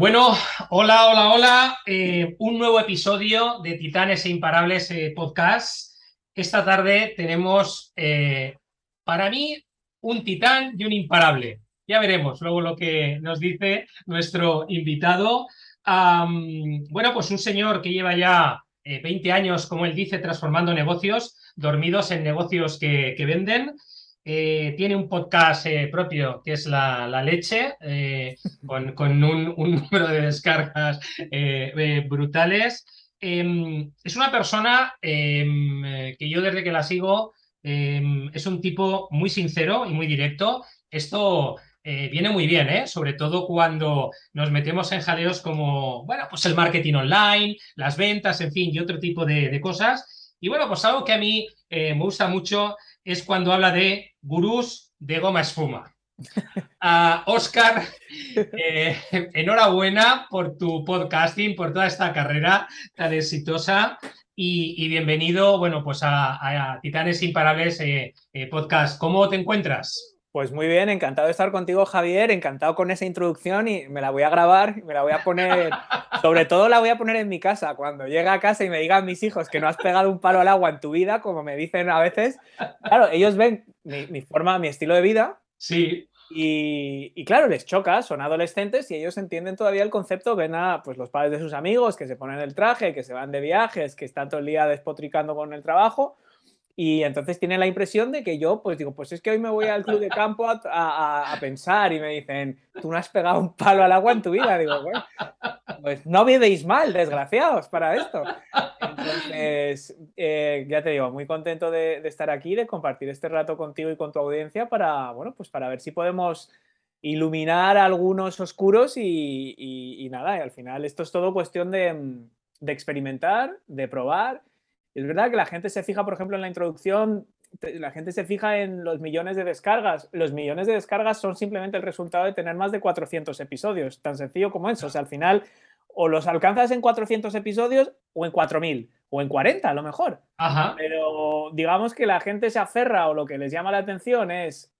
Bueno, hola, hola, hola. Eh, un nuevo episodio de Titanes e Imparables eh, Podcast. Esta tarde tenemos, eh, para mí, un titán y un imparable. Ya veremos luego lo que nos dice nuestro invitado. bueno, pues un señor que lleva ya 20 años, como él dice, transformando negocios, dormidos en negocios que, que venden. Eh, tiene un podcast eh, propio que es La, Leche, eh, con, un, número de descargas brutales. Em, es una persona em, que yo desde que la sigo em, es un tipo muy sincero y muy directo. Esto viene muy bien, sobre todo cuando nos metemos en jaleos como, bueno, pues el marketing online, las ventas, en fin, y otro tipo de, de cosas. Y bueno, pues algo que a mí me gusta mucho es cuando habla de gurús de goma espuma. Oscar, eh, enhorabuena por tu podcasting, por toda esta carrera tan exitosa y, bienvenido, bueno, pues a, Titanes Imparables eh, eh, Podcast. ¿Cómo te encuentras? Pues muy bien, encantado de estar contigo, Javier, encantado con esa introducción y me la voy a grabar y me la voy a poner, sobre todo la voy a poner en mi casa, cuando llegue a casa y me digan mis hijos que no has pegado un palo al agua en tu vida, como me dicen a veces, claro, ellos ven mi, forma, mi estilo de vida. Sí. Y, claro, les choca, son adolescentes y ellos entienden todavía el concepto, ven a pues, los padres de sus amigos que se ponen el traje, que se van de viajes, que están todo el día despotricando con el trabajo y entonces tiene la impresión de que yo, pues digo, pues es que hoy me voy al club de campo a, pensar y me dicen, tú no has pegado un palo al agua en tu vida. Digo, bueno, pues no vivéis mal, desgraciados, para esto. Entonces, eh, ya te digo, muy contento de, estar aquí, de compartir este rato contigo y con tu audiencia para, bueno, pues para ver si podemos iluminar algunos oscuros y, nada, y al final esto es todo cuestión de, de experimentar, de probar es verdad que la gente se fija, por ejemplo, en la introducción, la gente se fija en los millones de descargas. Los millones de descargas son simplemente el resultado de tener más de 400 episodios, tan sencillo como eso. O sea, al final, o los alcanzas en 400 episodios o en 4000 o en 40 a lo mejor. Pero digamos que la gente se aferra o lo que les llama la atención es,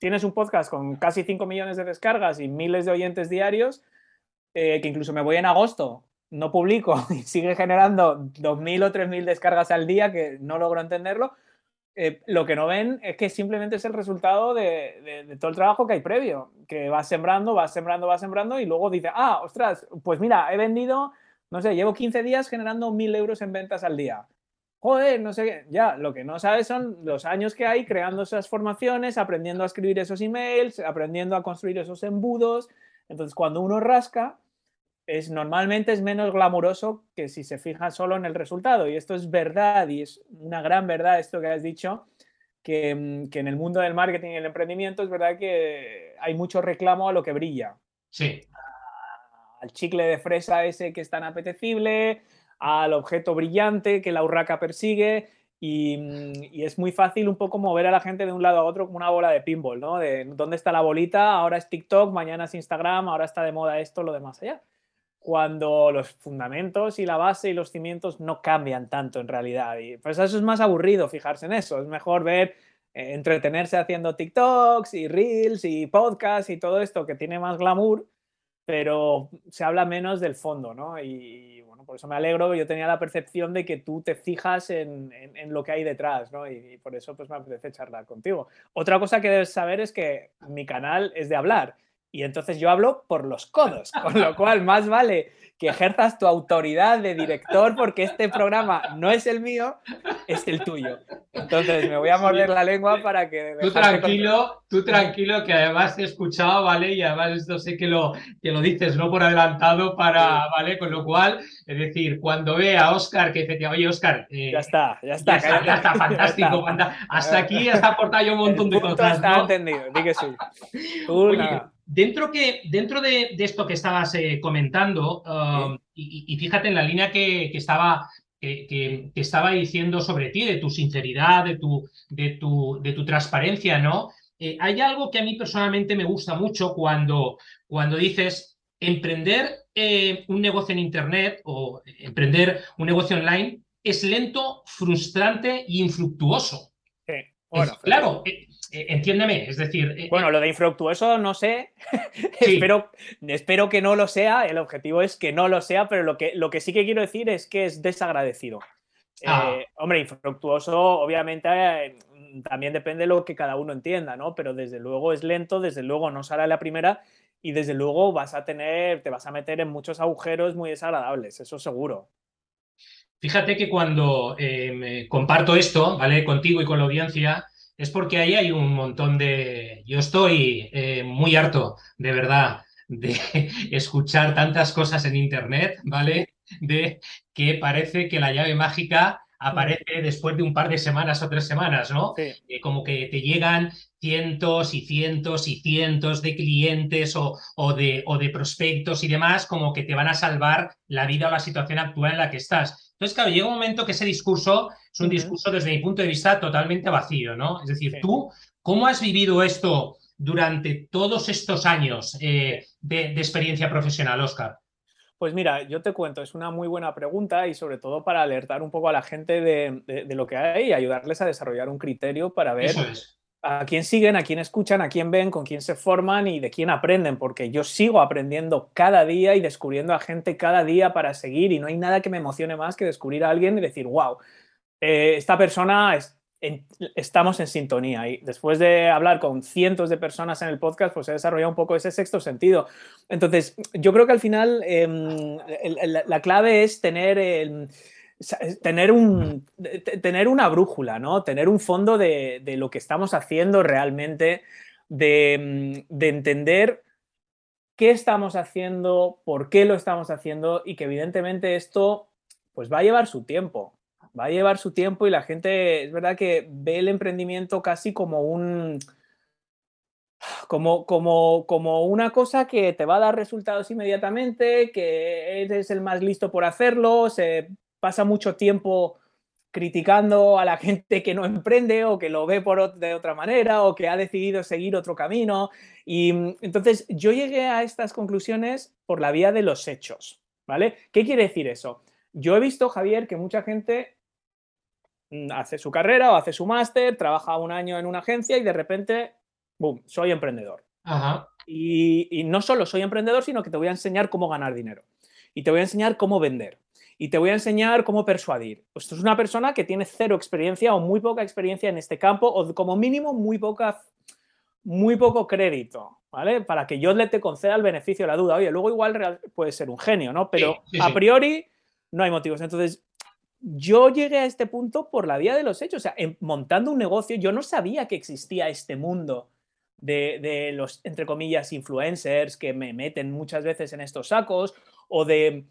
tienes un podcast con casi 5 millones de descargas y miles de oyentes diarios, eh, que incluso me voy en agosto no publico y sigue generando 2.000 o 3.000 descargas al día, que no logro entenderlo, eh, lo que no ven es que simplemente es el resultado de, todo el trabajo que hay previo, que vas sembrando, vas sembrando, vas sembrando y luego dice, ah, ostras, pues mira, he vendido, no sé, llevo 15 días generando 1.000 euros en ventas al día. Joder, no sé. Ya, lo que no sabes son los años que hay creando esas formaciones, aprendiendo a escribir esos emails, aprendiendo a construir esos embudos. Entonces, cuando uno rasca, es, normalmente es menos glamuroso que si se fija solo en el resultado. Y esto es verdad y es una gran verdad esto que has dicho, que, mm, en el mundo del marketing y el emprendimiento es verdad que hay mucho reclamo a lo que brilla. Sí. Al chicle de fresa ese que es tan apetecible, al objeto brillante que la urraca persigue. Y, mm, y, es muy fácil un poco mover a la gente de un lado a otro como una bola de pinball, ¿no? De dónde está la bolita, ahora es TikTok, mañana es Instagram, ahora está de moda esto, lo demás allá cuando los fundamentos y la base y los cimientos no cambian tanto en realidad. Y pues eso es más aburrido fijarse en eso. Es mejor ver, eh, entretenerse haciendo TikToks y Reels y podcasts y todo esto que tiene más glamour, pero se habla menos del fondo, ¿no? Y, bueno, por eso me alegro. Yo tenía la percepción de que tú te fijas en, lo que hay detrás, ¿no? Y, y, por eso pues me apetece charlar contigo. Otra cosa que debes saber es que mi canal es de hablar y entonces yo hablo por los codos, con lo cual más vale que ejerzas tu autoridad de director porque este programa no es el mío, es el tuyo. Entonces me voy a morder la lengua para que... Tú tranquilo, tú tranquilo, que además te he escuchado, ¿vale? Y además esto sé que lo, que lo dices, no por adelantado, para, ¿vale? Con lo cual, es decir, cuando ve a Oscar que dice, oye, Oscar... Eh, ya está, ya está. Ya está, fantástico. Hasta aquí has aportado yo un montón de cosas. Está entendido, di que sí. Dentro, que, dentro de, esto que estabas eh, comentando, um, y, fíjate en la línea que, estaba, que, estaba diciendo sobre ti, de tu sinceridad, de tu, de tu, de tu transparencia, ¿no? Eh, hay algo que a mí personalmente me gusta mucho cuando, cuando dices emprender eh, un negocio en Internet o emprender un negocio online es lento, frustrante e infructuoso. Sí. Bueno, claro, eh, entiéndeme, es decir... Bueno, lo de infructuoso no sé, espero, espero que no lo sea, el objetivo es que no lo sea, pero lo que, lo que sí que quiero decir es que es desagradecido. Ah. hombre, infructuoso, obviamente, también depende de lo que cada uno entienda, ¿no? Pero desde luego es lento, desde luego no sale la primera y desde luego vas a tener, te vas a meter en muchos agujeros muy desagradables, eso seguro. Fíjate que cuando eh, comparto esto, ¿vale? Contigo y con la audiencia, es porque ahí hay un montón de... Yo estoy eh, muy harto, de verdad, de escuchar tantas cosas en Internet, ¿vale? De que parece que la llave mágica aparece después de un par de semanas o tres semanas, ¿no? Eh, como que te llegan cientos y cientos y cientos de clientes o, o, de, o de prospectos y demás, como que te van a salvar la vida o la situación actual en la que estás. Entonces, claro, llega un momento que ese discurso es un discurso desde mi punto de vista totalmente vacío, ¿no? Es decir, tú, ¿cómo has vivido esto durante todos estos años eh, de, de experiencia profesional, Oscar? Pues mira, yo te cuento, es una muy buena pregunta y sobre todo para alertar un poco a la gente de, lo que hay y ayudarles a desarrollar un criterio para ver a quién siguen, a quién escuchan, a quién ven, con quién se forman y de quién aprenden, porque yo sigo aprendiendo cada día y descubriendo a gente cada día para seguir y no hay nada que me emocione más que descubrir a alguien y decir, wow, eh, esta persona es estamos en sintonía. Y después de hablar con cientos de personas en el podcast, pues he desarrollado un poco ese sexto sentido. Entonces, yo creo que al final em, la clave es tener... tener, un, tener una brújula, ¿no? Tener un fondo de, lo que estamos haciendo realmente, de, de, entender qué estamos haciendo, por qué lo estamos haciendo y que evidentemente esto pues va a llevar su tiempo va a llevar su tiempo y la gente, es verdad que ve el emprendimiento casi como un... Como, como, como una cosa que te va a dar resultados inmediatamente, que eres el más listo por hacerlo, se pasa mucho tiempo criticando a la gente que no emprende o que lo ve por, de otra manera o que ha decidido seguir otro camino. Y mm, entonces yo llegué a estas conclusiones por la vía de los hechos, ¿vale? ¿Qué quiere decir eso? Yo he visto, Javier, que mucha gente hace su carrera o hace su máster, trabaja un año en una agencia y de repente, ¡boom!, soy emprendedor. Y, no solo soy emprendedor, sino que te voy a enseñar cómo ganar dinero. Y te voy a enseñar cómo vender. Y te voy a enseñar cómo persuadir. Esto es una persona que tiene cero experiencia o muy poca experiencia en este campo o como mínimo muy, poca, muy poco crédito, ¿vale? Para que yo le te conceda el beneficio de la duda. Oye, luego igual puede ser un genio, ¿no? Pero a priori no hay motivos. Entonces, yo llegué a este punto por la vía de los hechos, o sea, montando un negocio, yo no sabía que existía este mundo de, los, entre comillas, influencers que me meten muchas veces en estos sacos o de,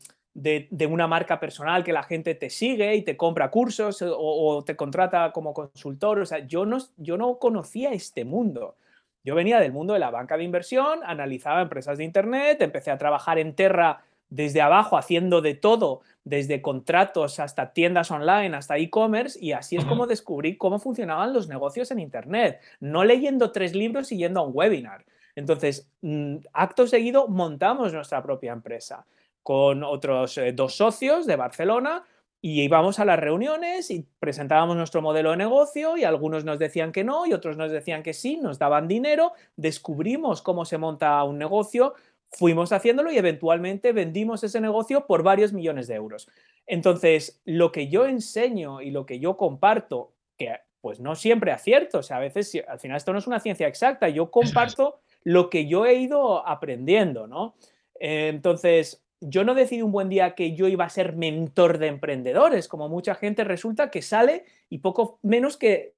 una marca personal que la gente te sigue y te compra cursos o, te contrata como consultor. O sea, yo no, yo no conocía este mundo. Yo venía del mundo de la banca de inversión, analizaba empresas de Internet, empecé a trabajar en Terra desde abajo haciendo de todo, desde contratos hasta tiendas online, hasta e-commerce, y así es como descubrí cómo funcionaban los negocios en Internet, no leyendo tres libros y yendo a un webinar. Entonces, mm, acto seguido, montamos nuestra propia empresa con otros eh, dos socios de Barcelona y íbamos a las reuniones y presentábamos nuestro modelo de negocio y algunos nos decían que no y otros nos decían que sí, nos daban dinero, descubrimos cómo se monta un negocio, fuimos haciéndolo y eventualmente vendimos ese negocio por varios millones de euros. Entonces, lo que yo enseño y lo que yo comparto, que pues no siempre acierto, o sea, a veces al final esto no es una ciencia exacta, yo comparto lo que yo he ido aprendiendo, ¿no? entonces, yo no decidí un buen día que yo iba a ser mentor de emprendedores, como mucha gente resulta que sale y poco menos que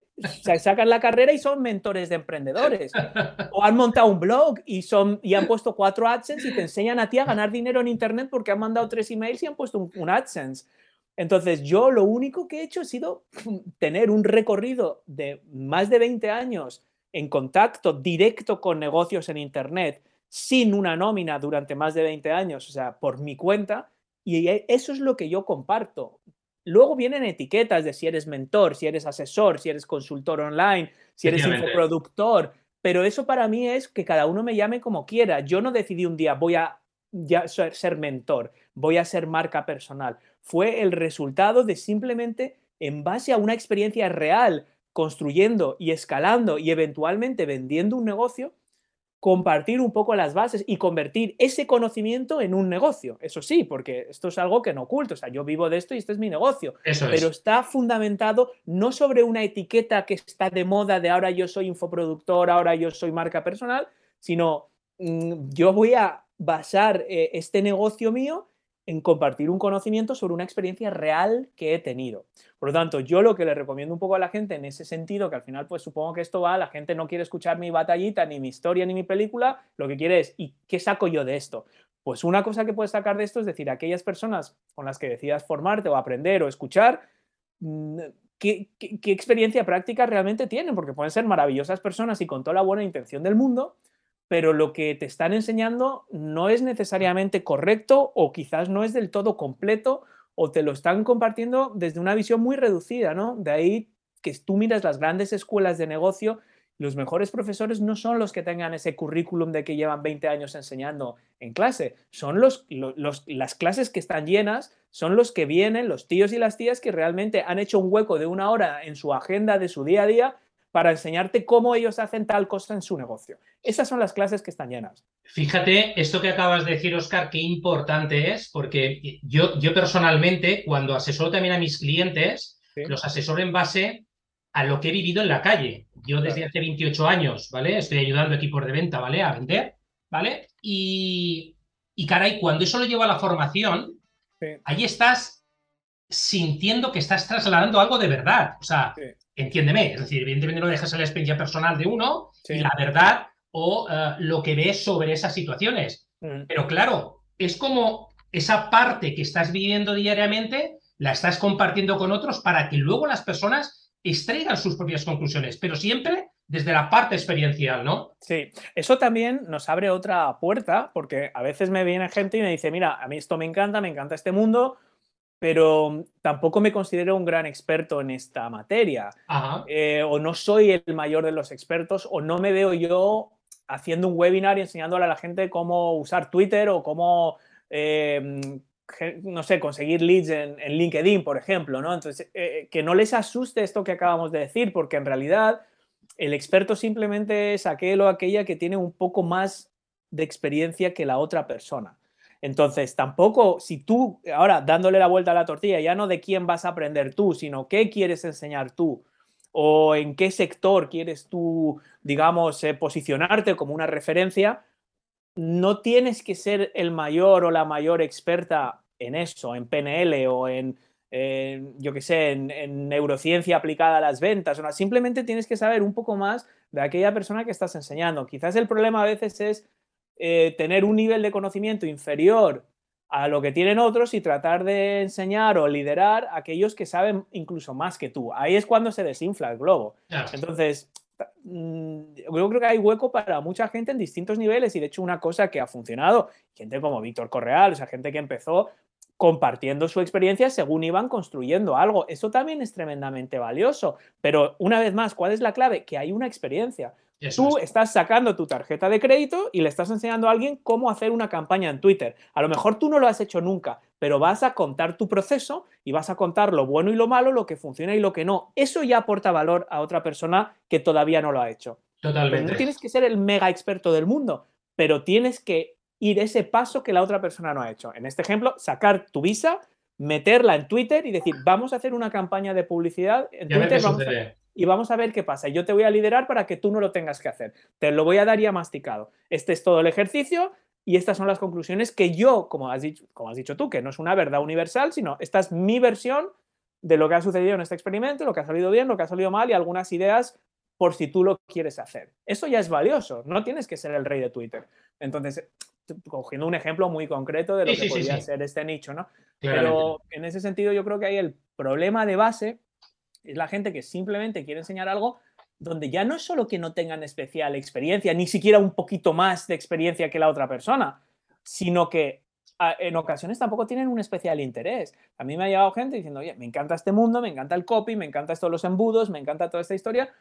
sacan la carrera y son mentores de emprendedores. O han montado un blog y, son, y han puesto cuatro AdSense y te enseñan a ti a ganar dinero en Internet porque han mandado tres emails y han puesto un, AdSense. Entonces, yo lo único que he hecho ha sido tener un recorrido de más de 20 años en contacto directo con negocios en Internet, sin una nómina durante más de 20 años, o sea, por mi cuenta, y eso es lo que yo comparto. Luego vienen etiquetas de si eres mentor, si eres asesor, si eres consultor online, si eres infoproductor, pero eso para mí es que cada uno me llame como quiera. Yo no decidí un día voy a ser mentor, voy a ser marca personal. Fue el resultado de simplemente en base a una experiencia real construyendo y escalando y eventualmente vendiendo un negocio, compartir un poco las bases y convertir ese conocimiento en un negocio. Eso sí, porque esto es algo que no oculto. O sea, yo vivo de esto y este es mi negocio. pero está fundamentado no sobre una etiqueta que está de moda de ahora yo soy infoproductor, ahora yo soy marca personal, sino mm, yo voy a basar eh, este negocio mío en compartir un conocimiento sobre una experiencia real que he tenido. Por lo tanto, yo lo que le recomiendo un poco a la gente en ese sentido, que al final pues supongo que esto va, la gente no quiere escuchar mi batallita, ni mi historia, ni mi película, lo que quiere es, ¿y qué saco yo de esto? Pues una cosa que puedes sacar de esto es decir, aquellas personas con las que decidas formarte o aprender o escuchar, mm, ¿qué, qué experiencia práctica realmente tienen? Porque pueden ser maravillosas personas y con toda la buena intención del mundo, pero lo que te están enseñando no es necesariamente correcto o quizás no es del todo completo o te lo están compartiendo desde una visión muy reducida, ¿no? De ahí que tú miras las grandes escuelas de negocio, los mejores profesores no son los que tengan ese currículum de que llevan 20 años enseñando en clase, son los, las clases que están llenas, son los que vienen, los tíos y las tías que realmente han hecho un hueco de una hora en su agenda de su día a día para enseñarte cómo ellos hacen tal cosa en su negocio. Esas son las clases que están llenas. Fíjate, esto que acabas de decir, Oscar, qué importante es, porque yo, yo personalmente, cuando asesoro también a mis clientes, los asesoro en base a lo que he vivido en la calle. Yo desde hace 28 años, ¿vale? Estoy ayudando a equipos de venta, ¿vale? A vender, ¿vale? Y, y caray, cuando eso lo llevo a la formación, ahí estás sintiendo que estás trasladando algo de verdad. O sea, entiéndeme, es decir, evidentemente no dejas la experiencia personal de uno y la verdad o eh, lo que ves sobre esas situaciones. Mm. Pero claro, es como esa parte que estás viviendo diariamente, la estás compartiendo con otros para que luego las personas extraigan sus propias conclusiones, pero siempre desde la parte experiencial, ¿no? Sí, eso también nos abre otra puerta, porque a veces me viene gente y me dice, mira, a mí esto me encanta, me encanta este mundo, pero tampoco me considero un gran experto en esta materia. Eh, o no soy el mayor de los expertos, o no me veo yo haciendo un webinar y enseñándole a la gente cómo usar Twitter o cómo, em, no sé, conseguir leads en, LinkedIn, por ejemplo, ¿no? Entonces, eh, que no les asuste esto que acabamos de decir, porque en realidad el experto simplemente es aquel o aquella que tiene un poco más de experiencia que la otra persona. Entonces, tampoco, si tú, ahora dándole la vuelta a la tortilla, ya no de quién vas a aprender tú, sino qué quieres enseñar tú o en qué sector quieres tú, digamos, eh, posicionarte como una referencia, no tienes que ser el mayor o la mayor experta en eso, en PNL o en, yo qué sé, en, neurociencia aplicada a las ventas. Simplemente tienes que saber un poco más de aquella persona que estás enseñando. Quizás el problema a veces es eh, tener un nivel de conocimiento inferior a lo que tienen otros y tratar de enseñar o liderar a aquellos que saben incluso más que tú. Ahí es cuando se desinfla el globo. Entonces, mm, yo creo que hay hueco para mucha gente en distintos niveles y de hecho una cosa que ha funcionado, gente como Víctor Correal, o sea, gente que empezó compartiendo su experiencia según iban construyendo algo. Eso también es tremendamente valioso. Pero una vez más, ¿cuál es la clave? Que hay una experiencia. Tú estás sacando tu tarjeta de crédito y le estás enseñando a alguien cómo hacer una campaña en Twitter. A lo mejor tú no lo has hecho nunca, pero vas a contar tu proceso y vas a contar lo bueno y lo malo, lo que funciona y lo que no. Eso ya aporta valor a otra persona que todavía no lo ha hecho. Totalmente. no tienes que ser el mega experto del mundo, pero tienes que ir ese paso que la otra persona no ha hecho. En este ejemplo, sacar tu visa, meterla en Twitter y decir, vamos a hacer una campaña de publicidad en Twitter y vamos a ver qué pasa. Yo te voy a liderar para que tú no lo tengas que hacer. Te lo voy a dar ya masticado. Este es todo el ejercicio y estas son las conclusiones que yo, como has dicho, como has dicho tú, que no es una verdad universal, sino esta es mi versión de lo que ha sucedido en este experimento, lo que ha salido bien, lo que ha salido mal y algunas ideas por si tú lo quieres hacer. Eso ya es valioso, no tienes que ser el rey de Twitter. Entonces, cogiendo un ejemplo muy concreto de lo que podría ser este nicho, ¿no? Pero en ese sentido yo creo que hay el problema de base es la gente que simplemente quiere enseñar algo donde ya no es solo que no tengan especial experiencia, ni siquiera un poquito más de experiencia que la otra persona, sino que en ocasiones tampoco tienen un especial interés. A mí me ha llegado gente diciendo, oye, me encanta este mundo, me encanta el copy, me encanta estos los embudos, me encanta toda esta historia,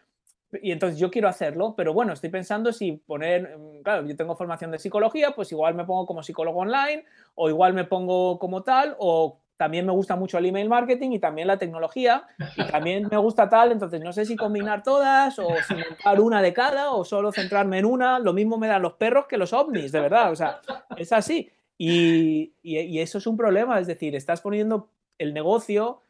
y entonces yo quiero hacerlo, pero bueno, estoy pensando si poner, mm, claro, yo tengo formación de psicología, pues igual me pongo como psicólogo online, o igual me pongo como tal, o también me gusta mucho el email marketing y también la tecnología y también me gusta tal, entonces no sé si combinar todas o si montar una de cada o solo centrarme en una, lo mismo me dan los perros que los ovnis, de verdad, o sea, es así. Y, y eso es un problema, es decir, estás poniendo el negocio,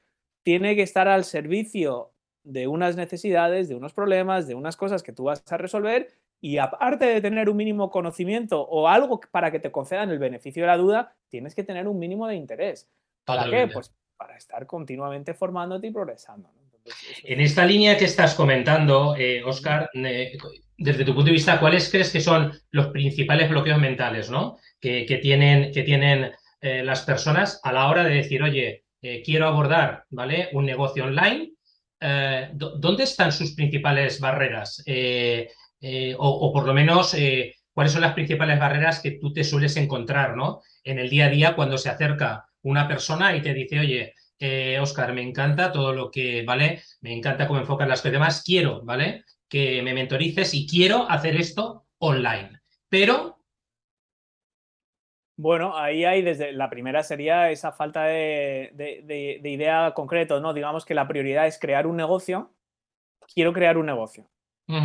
tiene que estar al servicio de unas necesidades, de unos problemas, de unas cosas que tú vas a resolver y aparte de tener un mínimo conocimiento o algo para que te concedan el beneficio de la duda, tienes que tener un mínimo de interés. ¿Para qué? Pues para estar continuamente formándote y progresando. en esta línea que estás comentando, Oscar, eh, desde tu punto de vista, ¿cuáles crees que son los principales bloqueos mentales ¿no? que, tienen, que tienen eh, las personas a la hora de decir, oye, eh, quiero abordar ¿vale? un negocio online? ¿Dónde están sus principales barreras? Eh, o, por lo menos eh, cuáles son las principales barreras que tú te sueles encontrar ¿no? en el día a día cuando se acerca una persona y te dice, oye, eh, Oscar, me encanta todo lo que, ¿vale? Me encanta cómo enfocas las cosas demás, quiero, ¿vale? Que me mentorices y quiero hacer esto online. Pero... Bueno, ahí hay desde la primera sería esa falta de, de idea concreto, ¿no? Digamos que la prioridad es crear un negocio. Quiero crear un negocio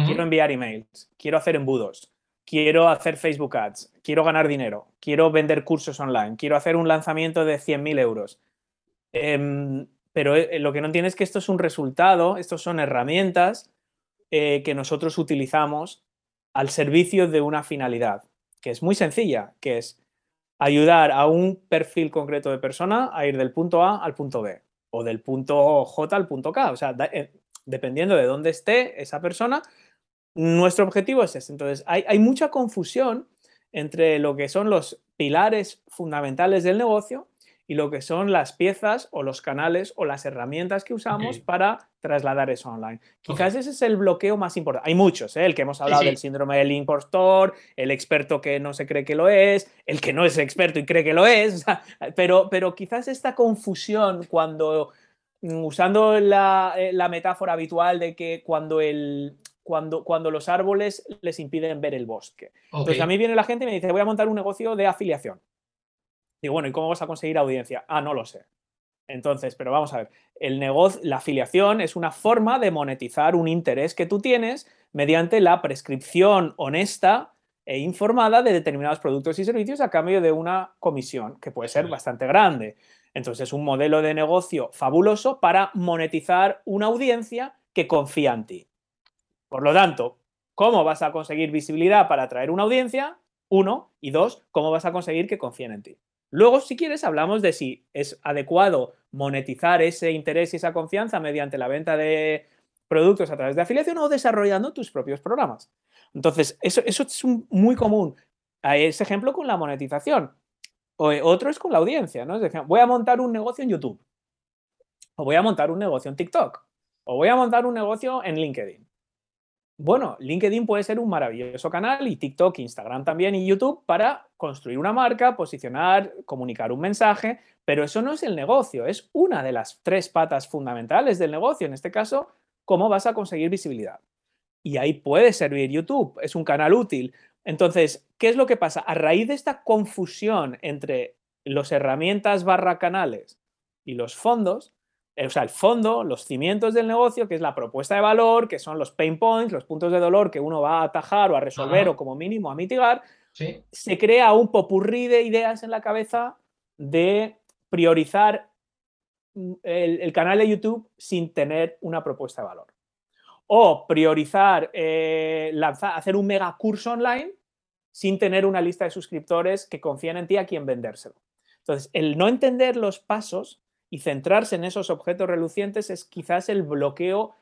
quiero enviar emails, quiero hacer embudos, quiero hacer Facebook Ads, quiero ganar dinero, quiero vender cursos online, quiero hacer un lanzamiento de 100.000 euros. Em, pero eh, lo que no entiendes es que esto es un resultado, estos son herramientas eh, que nosotros utilizamos al servicio de una finalidad, que es muy sencilla, que es ayudar a un perfil concreto de persona a ir del punto A al punto B o del punto J al punto K. O sea, eh, dependiendo de dónde esté esa persona, nuestro objetivo es ese. Entonces, hay, mucha confusión entre lo que son los pilares fundamentales del negocio y lo que son las piezas o los canales o las herramientas que usamos para trasladar eso online. Quizás ese es el bloqueo más importante. Hay muchos, ¿eh? el que hemos hablado del síndrome del impostor, el experto que no se cree que lo es, el que no es experto y cree que lo es, pero, pero quizás esta confusión cuando Mm, usando eh, la, metáfora habitual de que cuando, el, cuando, cuando, los árboles les impiden ver el bosque. Entonces a mí viene la gente y me dice, voy a montar un negocio de afiliación. Digo, bueno, ¿y cómo vas a conseguir audiencia? Ah, no lo sé. Entonces, pero vamos a ver, el negocio, la afiliación es una forma de monetizar un interés que tú tienes mediante la prescripción honesta e informada de determinados productos y servicios a cambio de una comisión, que puede ser bastante grande. Entonces, es un modelo de negocio fabuloso para monetizar una audiencia que confía en ti. Por lo tanto, ¿cómo vas a conseguir visibilidad para atraer una audiencia? Uno. Y dos, ¿cómo vas a conseguir que confíen en ti? Luego, si quieres, hablamos de si es adecuado monetizar ese interés y esa confianza mediante la venta de productos a través de afiliación o desarrollando tus propios programas. Entonces, eso, es muy común. Ese ejemplo con la monetización. O, eh, otro es con la audiencia, ¿no? Es decir, voy a montar un negocio en YouTube. O voy a montar un negocio en TikTok. O voy a montar un negocio en LinkedIn. Bueno, LinkedIn puede ser un maravilloso canal y TikTok, Instagram también y YouTube para construir una marca, posicionar, comunicar un mensaje, pero eso no es el negocio, es una de las tres patas fundamentales del negocio, en este caso, cómo vas a conseguir visibilidad. Y ahí puede servir YouTube, es un canal útil, entonces, ¿qué es lo que pasa? A raíz de esta confusión entre los herramientas barra canales y los fondos, o sea, el fondo, los cimientos del negocio, que es la propuesta de valor, que son los pain points, los puntos de dolor que uno va a atajar o a resolver o como mínimo a mitigar, se crea un popurrí de ideas en la cabeza de priorizar mm, el, canal de YouTube sin tener una propuesta de valor. O priorizar, eh, lanzar, hacer un mega curso online sin tener una lista de suscriptores que confían en ti a quien vendérselo. Entonces, el no entender los pasos y centrarse en esos objetos relucientes es quizás el bloqueo,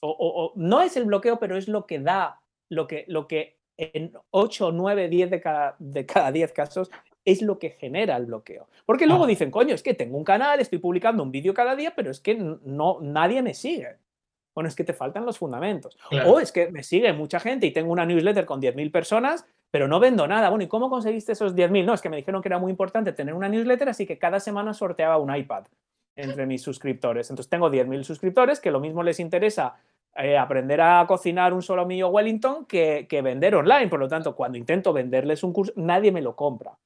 o, no es el bloqueo, pero es lo que da, lo que, lo que en 8, 9, 10 de cada, de cada 10 casos es lo que genera el bloqueo. Porque luego ah. dicen, coño, es que tengo un canal, estoy publicando un vídeo cada día, pero es que no, nadie me sigue. Bueno, es que te faltan los fundamentos. O es que me sigue mucha gente y tengo una newsletter con 10.000 personas, pero no vendo nada. Bueno, ¿y cómo conseguiste esos 10.000? No, es que me dijeron que era muy importante tener una newsletter, así que cada semana sorteaba un iPad entre mis suscriptores. Entonces tengo 10.000 suscriptores que lo mismo les interesa eh, aprender a cocinar un solo millo Wellington que, vender online. Por lo tanto, cuando intento venderles un curso, nadie me lo compra.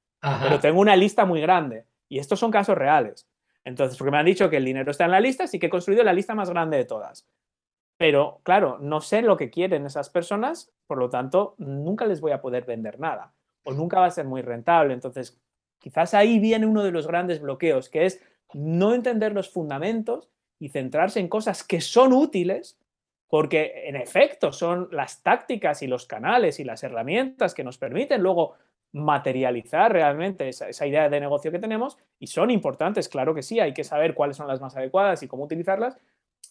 Pero tengo una lista muy grande. Y estos son casos reales. Entonces, porque me han dicho que el dinero está en la lista, sí que he construido la lista más grande de todas. Pero claro, no sé lo que quieren esas personas, por lo tanto, nunca les voy a poder vender nada o nunca va a ser muy rentable. Entonces, quizás ahí viene uno de los grandes bloqueos, que es no entender los fundamentos y centrarse en cosas que son útiles, porque en efecto son las tácticas y los canales y las herramientas que nos permiten luego materializar realmente esa, idea de negocio que tenemos y son importantes, claro que sí, hay que saber cuáles son las más adecuadas y cómo utilizarlas,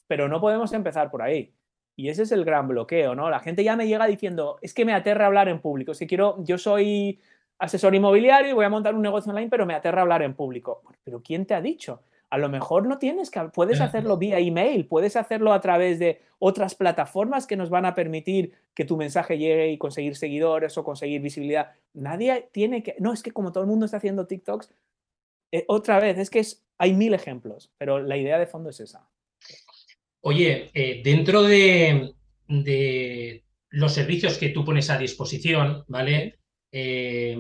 pero no podemos empezar por ahí. Y ese es el gran bloqueo, ¿no? La gente ya me llega diciendo, es que me aterra hablar en público, si quiero, yo soy asesor inmobiliario y voy a montar un negocio online, pero me aterra hablar en público. Pero ¿quién te ha dicho? A lo mejor no tienes que, puedes hacerlo vía email, puedes hacerlo a través de otras plataformas que nos van a permitir que tu mensaje llegue y conseguir seguidores o conseguir visibilidad. Nadie tiene que, no, es que como todo el mundo está haciendo TikToks, eh, otra vez, es que es, hay mil ejemplos, pero la idea de fondo es esa. Oye, eh, dentro de, los servicios que tú pones a disposición, ¿vale? Eh,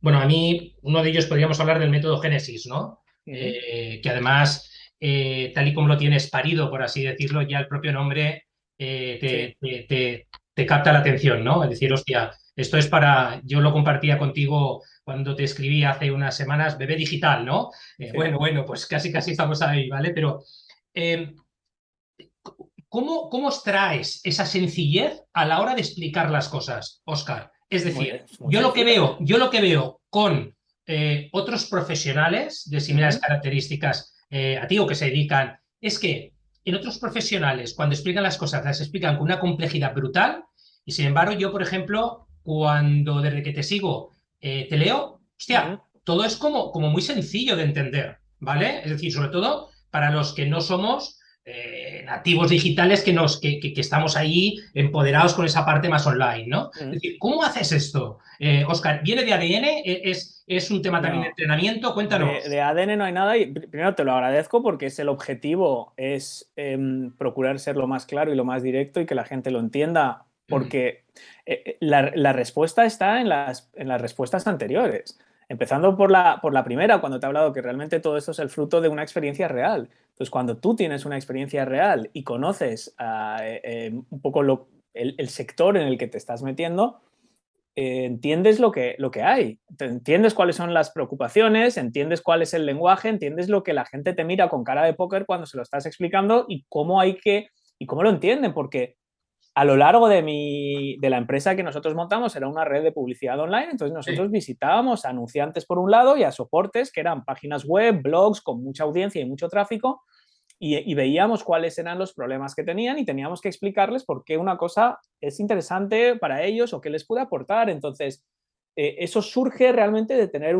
bueno, a mí uno de ellos podríamos hablar del método Génesis, ¿no? Eh, que además, tal y como lo tienes parido, por así decirlo, ya el propio nombre te, capta la atención, ¿no? Es decir, hostia, esto es para, yo lo compartía contigo cuando te escribí hace unas semanas, bebé digital, ¿no? Bueno, bueno, pues casi, casi estamos ahí, ¿vale? Pero, ¿cómo, ¿cómo traes esa sencillez a la hora de explicar las cosas, Oscar? Es decir, yo lo que veo, yo lo que veo con eh, otros profesionales de similares características eh, a ti o que se dedican, es que en otros profesionales, cuando explican las cosas, las explican con una complejidad brutal, y sin embargo, yo, por ejemplo, cuando desde que te sigo eh, te leo, hostia, todo es como, como muy sencillo de entender, ¿vale? Es decir, sobre todo para los que no somos eh, nativos digitales que, nos, que, que, estamos ahí empoderados con esa parte más online, ¿no? Es decir, ¿cómo haces esto? Eh, Oscar, ¿viene de ADN? ¿E, ¿Es, es un tema también de entrenamiento? Cuéntanos. De, ADN no hay nada y primero te lo agradezco porque es el objetivo, es em, procurar ser lo más claro y lo más directo y que la gente lo entienda, porque eh, la, la, respuesta está en las, en las respuestas anteriores. Empezando por la, por la primera, cuando te he hablado que realmente todo esto es el fruto de una experiencia real. Entonces, cuando tú tienes una experiencia real y conoces ah, eh, eh, un poco el, sector en el que te estás metiendo, eh, entiendes lo que, lo que hay, entiendes cuáles son las preocupaciones, entiendes cuál es el lenguaje, entiendes lo que la gente te mira con cara de póker cuando se lo estás explicando y cómo hay que, y cómo lo entienden, porque a lo largo de, mi, de la empresa que nosotros montamos era una red de publicidad online, entonces nosotros visitábamos a anunciantes por un lado y a soportes que eran páginas web, blogs con mucha audiencia y mucho tráfico y, veíamos cuáles eran los problemas que tenían y teníamos que explicarles por qué una cosa es interesante para ellos o qué les puede aportar. Entonces, eh, eso surge realmente de tener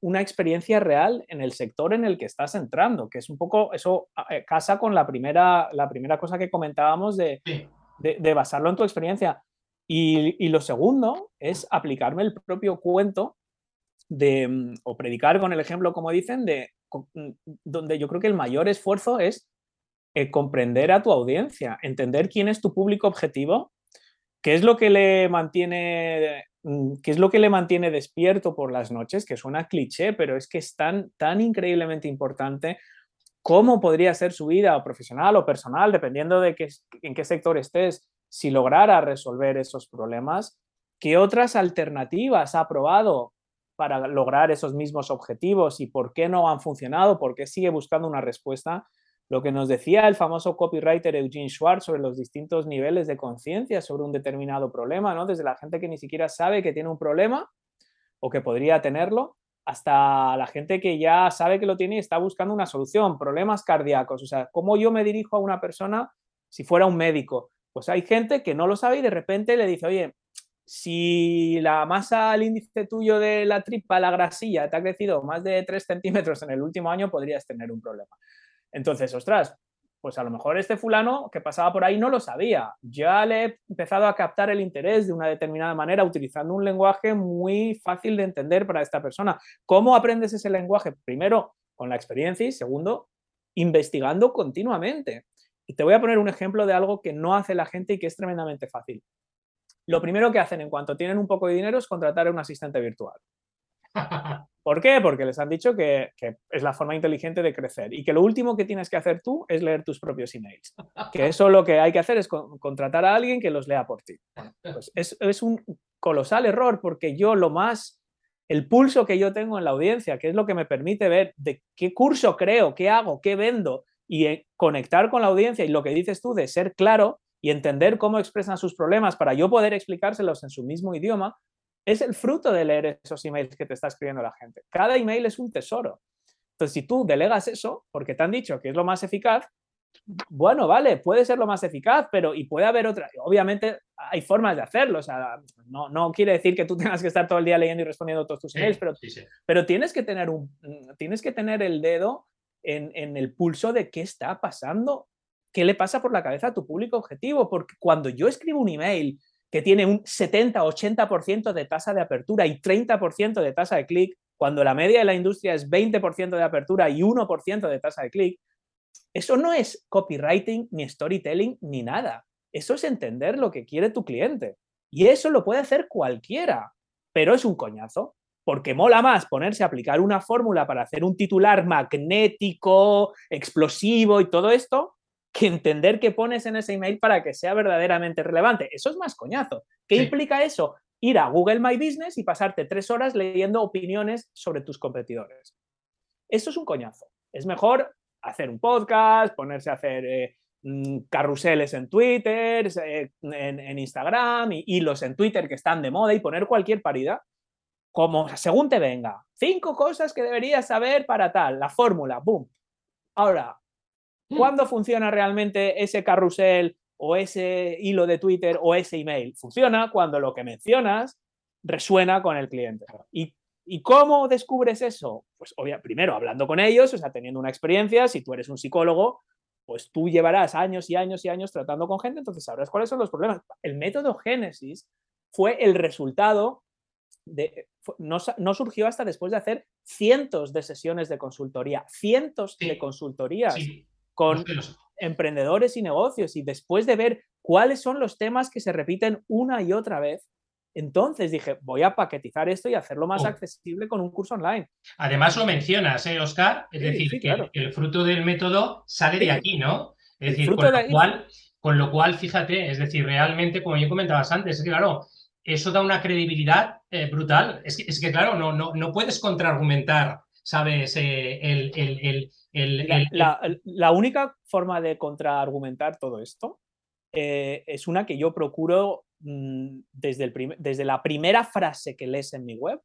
una experiencia real en el sector en el que estás entrando, que es un poco, eso eh, casa con la primera, la primera cosa que comentábamos de de, basarlo en tu experiencia. Y, lo segundo es aplicarme el propio cuento de, mm, o predicar con el ejemplo, como dicen, de mm, donde yo creo que el mayor esfuerzo es eh, comprender a tu audiencia, entender quién es tu público objetivo, qué es lo que le mantiene, mm, qué es lo que le mantiene despierto por las noches, que suena cliché, pero es que es tan, tan increíblemente importante cómo podría ser su vida profesional o personal, dependiendo de en qué sector estés, si lograra resolver esos problemas, qué otras alternativas ha probado para lograr esos mismos objetivos y por qué no han funcionado, por qué sigue buscando una respuesta. Lo que nos decía el famoso copywriter Eugene Schwartz sobre los distintos niveles de conciencia sobre un determinado problema, ¿no? Desde la gente que ni siquiera sabe que tiene un problema o que podría tenerlo, hasta la gente que ya sabe que lo tiene y está buscando una solución, problemas cardíacos. O sea, ¿cómo yo me dirijo a una persona si fuera un médico? Pues hay gente que no lo sabe y de repente le dice, oye, si la masa, el índice tuyo de la tripa, la grasilla, te ha crecido más de 3 centímetros en el último año, podrías tener un problema. Entonces, ostras, pues a lo mejor este fulano que pasaba por ahí no lo sabía. Ya le he empezado a captar el interés de una determinada manera utilizando un lenguaje muy fácil de entender para esta persona. ¿Cómo aprendes ese lenguaje? Primero, con la experiencia y segundo, investigando continuamente. Y te voy a poner un ejemplo de algo que no hace la gente y que es tremendamente fácil. Lo primero que hacen en cuanto tienen un poco de dinero es contratar a un asistente virtual. ¿Por qué? Porque les han dicho que, es la forma inteligente de crecer y que lo último que tienes que hacer tú es leer tus propios emails. Que eso lo que hay que hacer es contratar a alguien que los lea por ti. Pues es, es un colosal error porque yo lo más, el pulso que yo tengo en la audiencia, que es lo que me permite ver de qué curso creo, qué hago, qué vendo y eh, conectar con la audiencia y lo que dices tú de ser claro y entender cómo expresan sus problemas para yo poder explicárselos en su mismo idioma, es el fruto de leer esos emails que te está escribiendo la gente. Cada email es un tesoro. Entonces, si tú delegas eso, porque te han dicho que es lo más eficaz, bueno, vale, puede ser lo más eficaz, pero y puede haber otra. Obviamente hay formas de hacerlo. O sea, no, no quiere decir que tú tengas que estar todo el día leyendo y respondiendo todos tus emails, pero, pero tienes, que tener un, tienes que tener el dedo en, en el pulso de qué está pasando, qué le pasa por la cabeza a tu público objetivo. Porque cuando yo escribo un email que tiene un 70-80% de tasa de apertura y 30% de tasa de clic, cuando la media de la industria es 20% de apertura y 1% de tasa de clic, eso no es copywriting, ni storytelling, ni nada. Eso es entender lo que quiere tu cliente. Y eso lo puede hacer cualquiera, pero es un coñazo, porque mola más ponerse a aplicar una fórmula para hacer un titular magnético, explosivo y todo esto, que entender qué pones en ese email para que sea verdaderamente relevante. Eso es más coñazo. ¿Qué implica eso? Ir a Google My Business y pasarte tres horas leyendo opiniones sobre tus competidores. Eso es un coñazo. Es mejor hacer un podcast, ponerse a hacer eh, mm, carruseles en Twitter, eh, en, Instagram, y hilos en Twitter que están de moda y poner cualquier parida, como según te venga. Cinco cosas que deberías saber para tal, la fórmula, boom. Ahora. ¿Cuándo funciona realmente ese carrusel o ese hilo de Twitter o ese email? Funciona cuando lo que mencionas resuena con el cliente. ¿Y, cómo descubres eso? Pues obviamente, primero hablando con ellos, o sea, teniendo una experiencia, si tú eres un psicólogo, pues tú llevarás años y años y años tratando con gente, entonces sabrás cuáles son los problemas. El método Génesis fue el resultado de, no, surgió hasta después de hacer cientos de sesiones de consultoría, cientos de consultorías con emprendedores y negocios y después de ver cuáles son los temas que se repiten una y otra vez, entonces dije, voy a paquetizar esto y hacerlo más oh. accesible con un curso online. Además lo mencionas, ¿eh, Oscar? Es decir, que el fruto del método sale de aquí, ¿no? Es decir, con lo, cual, con lo cual, fíjate, es decir, realmente, como yo comentabas antes, es que claro, eso da una credibilidad eh, brutal. Es que, es que, claro, no, no, no puedes contraargumentar, ¿sabes? Eh, el, el, la, única forma de contraargumentar todo esto eh, es una que yo procuro mm, desde, el desde la primera frase que lees en mi web,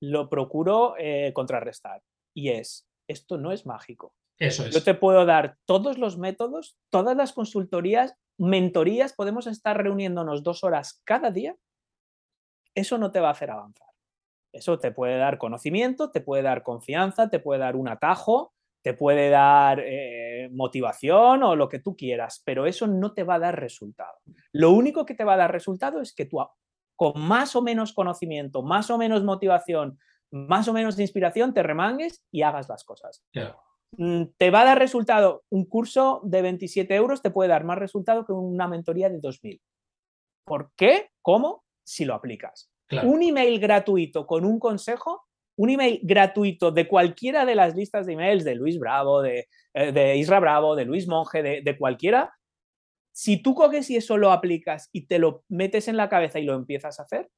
lo procuro eh, contrarrestar. Y es, esto no es mágico. Eso es. Yo te puedo dar todos los métodos, todas las consultorías, mentorías, podemos estar reuniéndonos dos horas cada día. Eso no te va a hacer avanzar. Eso te puede dar conocimiento, te puede dar confianza, te puede dar un atajo, te puede dar eh, motivación o lo que tú quieras, pero eso no te va a dar resultado. Lo único que te va a dar resultado es que tú con más o menos conocimiento, más o menos motivación, más o menos inspiración, te remangues y hagas las cosas. Mm, te va a dar resultado, un curso de 27 euros te puede dar más resultado que una mentoría de 2.000. ¿Por qué? ¿Cómo? Si lo aplicas. Un email gratuito con un consejo un email gratuito de cualquiera de las listas de emails de Luis Bravo, de, eh, de Isra Bravo, de Luis Monge, de, cualquiera, si tú coges y eso lo aplicas y te lo metes en la cabeza y lo empiezas a hacer,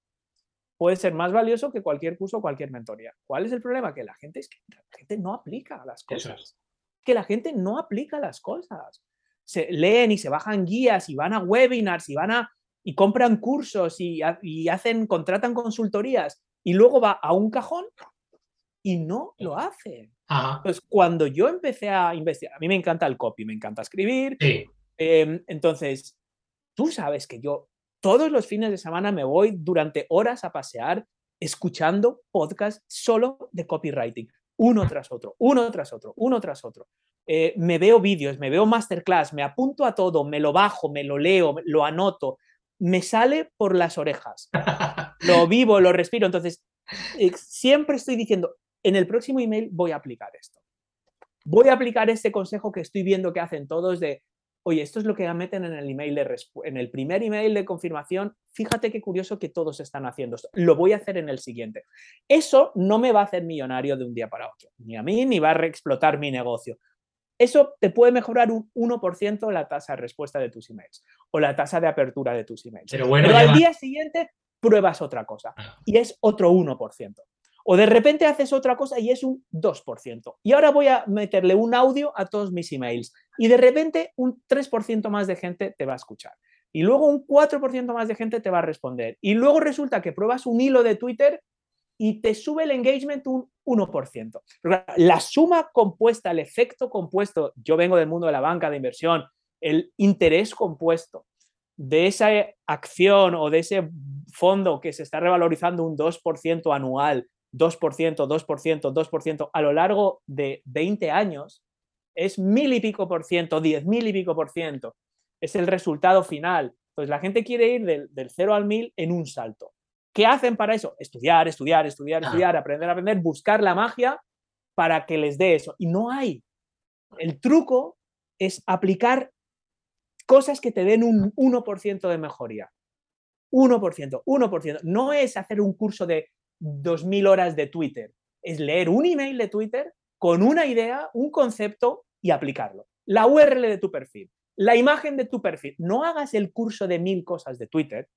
puede ser más valioso que cualquier curso o cualquier mentoría. ¿Cuál es el problema? Que la gente, es que la gente no aplica las cosas. Que la gente no aplica las cosas. Se leen y se bajan guías y van a webinars y van a y compran cursos y, y hacen, contratan consultorías y luego va a un cajón y no lo hace. Entonces, cuando yo empecé a investigar, a mí me encanta el copy, me encanta escribir. Em, entonces, tú sabes que yo todos los fines de semana me voy durante horas a pasear escuchando podcasts solo de copywriting, uno tras otro, uno tras otro, uno tras otro. Eh, me veo vídeos, me veo masterclass, me apunto a todo, me lo bajo, me lo leo, lo anoto, me sale por las orejas. lo vivo, lo respiro. Entonces, eh, siempre estoy diciendo, en el próximo email voy a aplicar esto. Voy a aplicar este consejo que estoy viendo que hacen todos de oye, esto es lo que meten en el email de en el primer email de confirmación, fíjate qué curioso que todos están haciendo esto, lo voy a hacer en el siguiente. Eso no me va a hacer millonario de un día para otro, ni a mí, ni va a reexplotar mi negocio. Eso te puede mejorar un 1% la tasa de respuesta de tus emails o la tasa de apertura de tus emails. Pero, bueno, al día siguiente pruebas otra cosa ah. y es otro 1%. O de repente haces otra cosa y es un 2%. Y ahora voy a meterle un audio a todos mis emails. Y de repente un 3% más de gente te va a escuchar. Y luego un 4% más de gente te va a responder. Y luego resulta que pruebas un hilo de Twitter y te sube el engagement un 1%. la suma compuesta, el efecto compuesto, yo vengo del mundo de la banca de inversión, el interés compuesto de esa acción o de ese fondo que se está revalorizando un 2% anual 2%, 2%, 2% a lo largo de 20 años, es mil y pico por ciento, diez mil y pico por ciento. Es el resultado final. Entonces la gente quiere ir del, del 0 al 1000 en un salto. ¿Qué hacen para eso? Estudiar, estudiar, estudiar, estudiar, aprender, aprender, buscar la magia para que les dé eso. Y no hay. El truco es aplicar cosas que te den un 1% de mejoría. 1%, 1%. No es hacer un curso de 2.000 horas de Twitter. Es leer un email de Twitter con una idea, un concepto y aplicarlo. La URL de tu perfil, la imagen de tu perfil. No hagas el curso de mil cosas de Twitter.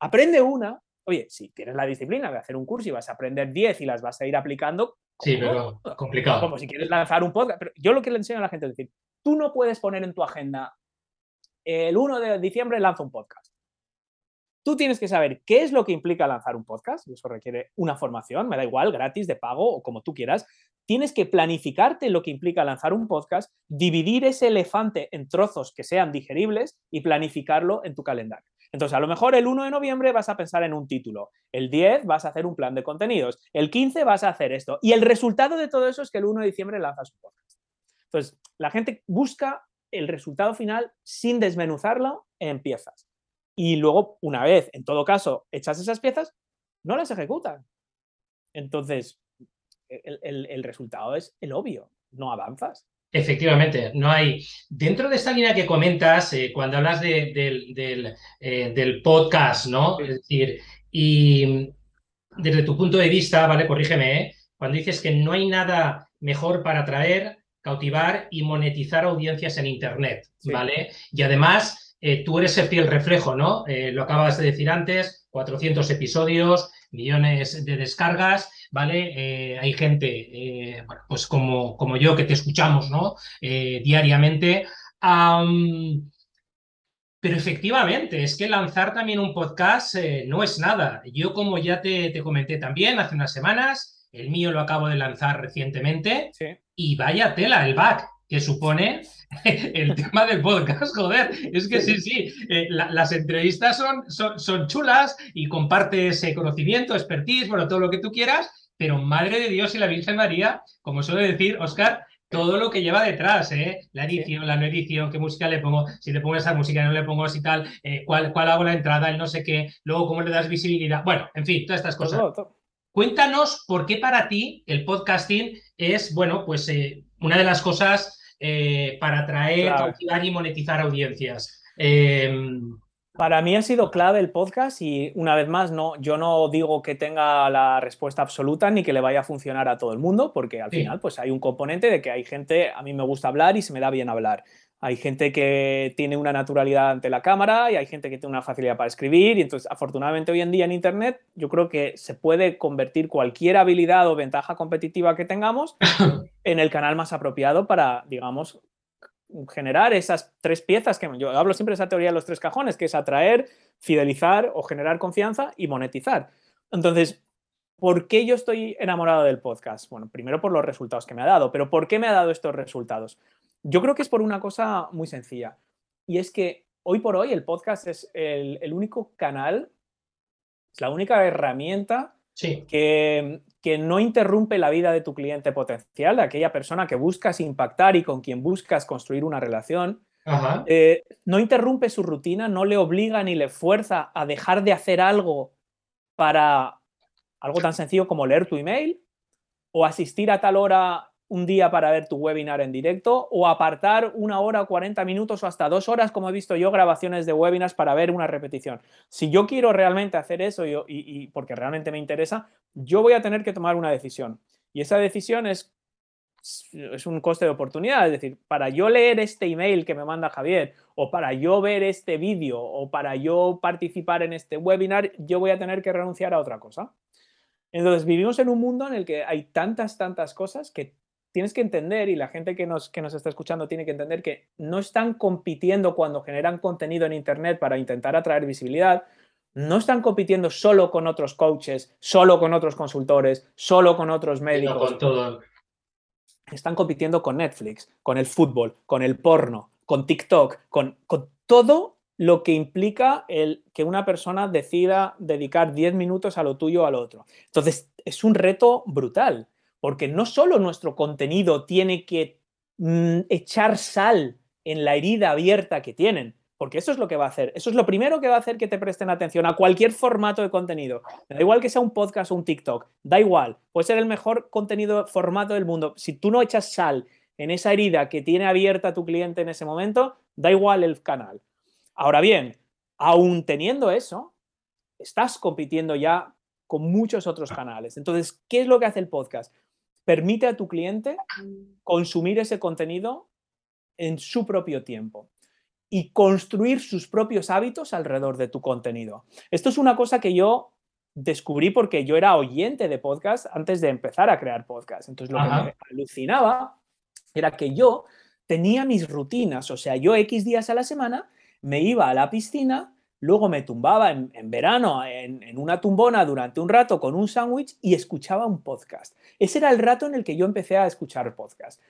Aprende una. Oye, si tienes la disciplina de hacer un curso y vas a aprender 10 y las vas a ir aplicando. Sí, pero complicado. Como si quieres lanzar un podcast. Pero yo lo que le enseño a la gente es decir, tú no puedes poner en tu agenda el 1 de diciembre lanzo un podcast. Tú tienes que saber qué es lo que implica lanzar un podcast, eso requiere una formación, me da igual, gratis, de pago o como tú quieras. Tienes que planificarte lo que implica lanzar un podcast, dividir ese elefante en trozos que sean digeribles y planificarlo en tu calendario. Entonces, a lo mejor el 1 de noviembre vas a pensar en un título, el 10 vas a hacer un plan de contenidos, el 15 vas a hacer esto. Y el resultado de todo eso es que el 1 de diciembre lanzas un podcast. Entonces, la gente busca el resultado final sin desmenuzarlo en piezas y luego, una vez, en todo caso, hechas esas piezas, no las ejecutan. Entonces, el, resultado es el obvio, no avanzas. Efectivamente, no hay. Dentro de esta línea que comentas, eh, cuando hablas del, eh, del, podcast, ¿no? Es decir, y desde tu punto de vista, ¿vale? Corrígeme, ¿eh? cuando dices que no hay nada mejor para atraer, cautivar y monetizar audiencias en Internet, ¿vale? Y además, eh, tú eres el fiel reflejo, ¿no? Eh, lo acabas de decir antes, 400 episodios, millones de descargas, ¿vale? Eh, hay gente, bueno, pues como, como yo, que te escuchamos, ¿no? diariamente. pero efectivamente, es que lanzar también un podcast no es nada. Yo, como ya te, te, comenté también hace unas semanas, el mío lo acabo de lanzar recientemente y vaya tela el back que supone el tema del podcast, joder. Es que sí, sí, eh, las entrevistas son, son, son, chulas y compartes ese conocimiento, expertise, bueno, todo lo que tú quieras, pero madre de Dios y la Virgen María, como suele decir Oscar, todo lo que lleva detrás, ¿eh? La edición, la no edición, qué música le pongo, si le pongo esa música, no le pongo así tal, eh, cuál, cuál hago la entrada, el no sé qué, luego cómo le das visibilidad. Bueno, en fin, todas estas cosas. Cuéntanos por qué para ti el podcasting es, bueno, pues eh, una de las cosas eh, para atraer, y monetizar audiencias. Em, para mí ha sido clave el podcast y una vez más, no, yo no digo que tenga la respuesta absoluta ni que le vaya a funcionar a todo el mundo, porque al final pues hay un componente de que hay gente, a mí me gusta hablar y se me da bien hablar. Hay gente que tiene una naturalidad ante la cámara y hay gente que tiene una facilidad para escribir. Y entonces, afortunadamente, hoy en día en Internet, yo creo que se puede convertir cualquier habilidad o ventaja competitiva que tengamos en el canal más apropiado para, digamos, generar esas tres piezas que yo hablo siempre de esa teoría de los tres cajones, que es atraer, fidelizar o generar confianza y monetizar. Entonces, ¿por qué yo estoy enamorado del podcast? Bueno, primero por los resultados que me ha dado, pero ¿por qué me ha dado estos resultados? Yo creo que es por una cosa muy sencilla. Y es que hoy por hoy el podcast es el, único canal, es la única herramienta que, que, no interrumpe la vida de tu cliente potencial, de aquella persona que buscas impactar y con quien buscas construir una relación. Eh, no interrumpe su rutina, no le obliga ni le fuerza a dejar de hacer algo para algo tan sencillo como leer tu email o asistir a tal hora un día para ver tu webinar en directo o apartar una hora, 40 minutos o hasta dos horas, como he visto yo, grabaciones de webinars para ver una repetición. Si yo quiero realmente hacer eso y, porque realmente me interesa, yo voy a tener que tomar una decisión. Y esa decisión es, es un coste de oportunidad. Es decir, para yo leer este email que me manda Javier o para yo ver este vídeo o para yo participar en este webinar, yo voy a tener que renunciar a otra cosa. Entonces, vivimos en un mundo en el que hay tantas, tantas cosas que tienes que entender, y la gente que nos, que nos está escuchando tiene que entender que no están compitiendo cuando generan contenido en Internet para intentar atraer visibilidad, no están compitiendo solo con otros coaches, solo con otros consultores, solo con otros médicos. con todo. Están compitiendo con Netflix, con el fútbol, con el porno, con TikTok, con, con todo lo que implica el que una persona decida dedicar 10 minutos a lo tuyo o al otro. Entonces, es un reto brutal porque no solo nuestro contenido tiene que mm, echar sal en la herida abierta que tienen, porque eso es lo que va a hacer. Eso es lo primero que va a hacer que te presten atención a cualquier formato de contenido. Da igual que sea un podcast o un TikTok, da igual. Puede ser el mejor contenido formato del mundo. Si tú no echas sal en esa herida que tiene abierta tu cliente en ese momento, da igual el canal. Ahora bien, aún teniendo eso, estás compitiendo ya con muchos otros canales. Entonces, ¿qué es lo que hace el podcast? Permite a tu cliente consumir ese contenido en su propio tiempo y construir sus propios hábitos alrededor de tu contenido. Esto es una cosa que yo descubrí porque yo era oyente de podcast antes de empezar a crear podcast. Entonces lo que me alucinaba era que yo tenía mis rutinas, o sea, yo X días a la semana me iba a la piscina Luego me tumbaba en, verano en, una tumbona durante un rato con un sándwich y escuchaba un podcast. Ese era el rato en el que yo empecé a escuchar podcast.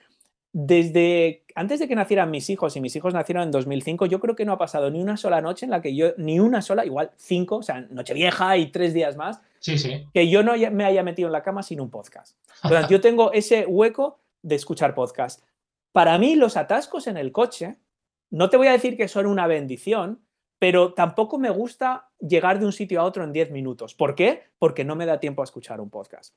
Desde antes de que nacieran mis hijos, y mis hijos nacieron en 2005, yo creo que no ha pasado ni una sola noche en la que yo, ni una sola, igual cinco, o sea, noche vieja y tres días más, sí, sí. que yo no me haya metido en la cama sin un podcast. Entonces, yo tengo ese hueco de escuchar podcast. Para mí, los atascos en el coche, no te voy a decir que son una bendición, pero tampoco me gusta llegar de un sitio a otro en 10 minutos. ¿Por qué? Porque no me da tiempo a escuchar un podcast.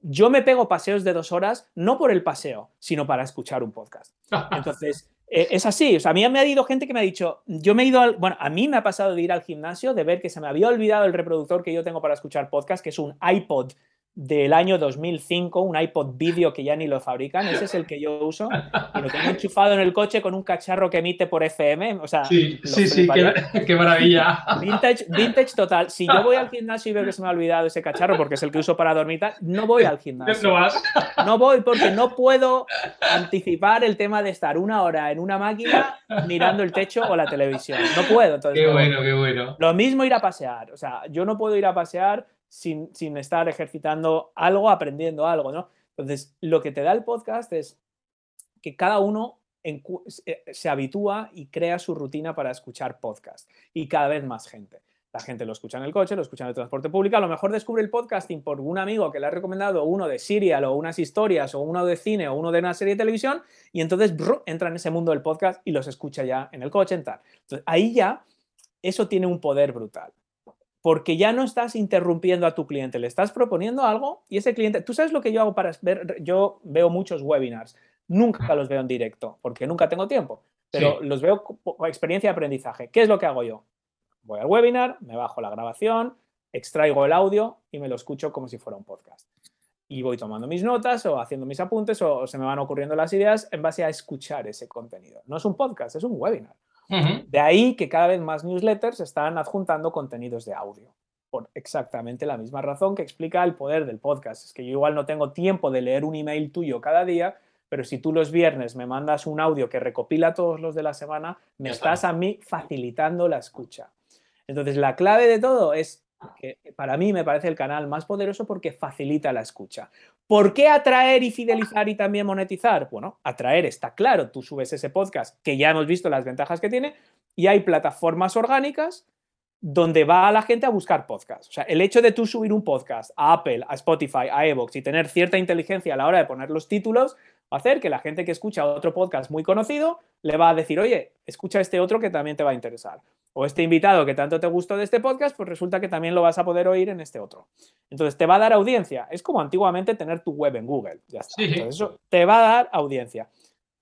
Yo me pego paseos de dos horas, no por el paseo, sino para escuchar un podcast. Entonces, eh, es así. O sea, a mí me ha ido gente que me ha dicho, yo me he ido al, bueno, a mí me ha pasado de ir al gimnasio, de ver que se me había olvidado el reproductor que yo tengo para escuchar podcast, que es un iPod del año 2005, un iPod video que ya ni lo fabrican, ese es el que yo uso, y lo tengo enchufado en el coche con un cacharro que emite por FM, o sea... Sí, sí, sí, qué, maravilla. Vintage, vintage total. Si yo voy al gimnasio y veo que se me ha olvidado ese cacharro porque es el que uso para dormir, no voy al gimnasio. No vas. No voy porque no puedo anticipar el tema de estar una hora en una máquina mirando el techo o la televisión. No puedo. Entonces, qué bueno, qué bueno. Lo mismo ir a pasear, o sea, yo no puedo ir a pasear sin, estar ejercitando algo, aprendiendo algo, ¿no? Entonces, lo que te da el podcast es que cada uno eh, se habitúa y crea su rutina para escuchar podcast y cada vez más gente. La gente lo escucha en el coche, lo escucha en el transporte público, a lo mejor descubre el podcasting por un amigo que le ha recomendado uno de Serial o unas historias o uno de cine o uno de una serie de televisión y entonces entra en ese mundo del podcast y los escucha ya en el coche. Entonces, ahí ya eso tiene un poder brutal porque ya no estás interrumpiendo a tu cliente, le estás proponiendo algo y ese cliente, tú sabes lo que yo hago para ver, yo veo muchos webinars, nunca los veo en directo, porque nunca tengo tiempo, pero los veo como experiencia de aprendizaje. ¿Qué es lo que hago yo? Voy al webinar, me bajo la grabación, extraigo el audio y me lo escucho como si fuera un podcast. Y voy tomando mis notas o haciendo mis apuntes o se me van ocurriendo las ideas en base a escuchar ese contenido. No es un podcast, es un webinar. De ahí que cada vez más newsletters están adjuntando contenidos de audio, por exactamente la misma razón que explica el poder del podcast. Es que yo igual no tengo tiempo de leer un email tuyo cada día, pero si tú los viernes me mandas un audio que recopila todos los de la semana, me estás a mí facilitando la escucha. Entonces, la clave de todo es que para mí me parece el canal más poderoso porque facilita la escucha. ¿Por qué atraer y fidelizar y también monetizar? Bueno, atraer está claro, tú subes ese podcast que ya hemos visto las ventajas que tiene y hay plataformas orgánicas donde va la gente a buscar podcasts. O sea, el hecho de tú subir un podcast a Apple, a Spotify, a Evox y tener cierta inteligencia a la hora de poner los títulos, va a hacer que la gente que escucha otro podcast muy conocido le va a decir, oye, escucha este otro que también te va a interesar. O este invitado que tanto te gustó de este podcast, pues resulta que también lo vas a poder oír en este otro. Entonces te va a dar audiencia. Es como antiguamente tener tu web en Google. Ya está. Entonces, eso te va a dar audiencia.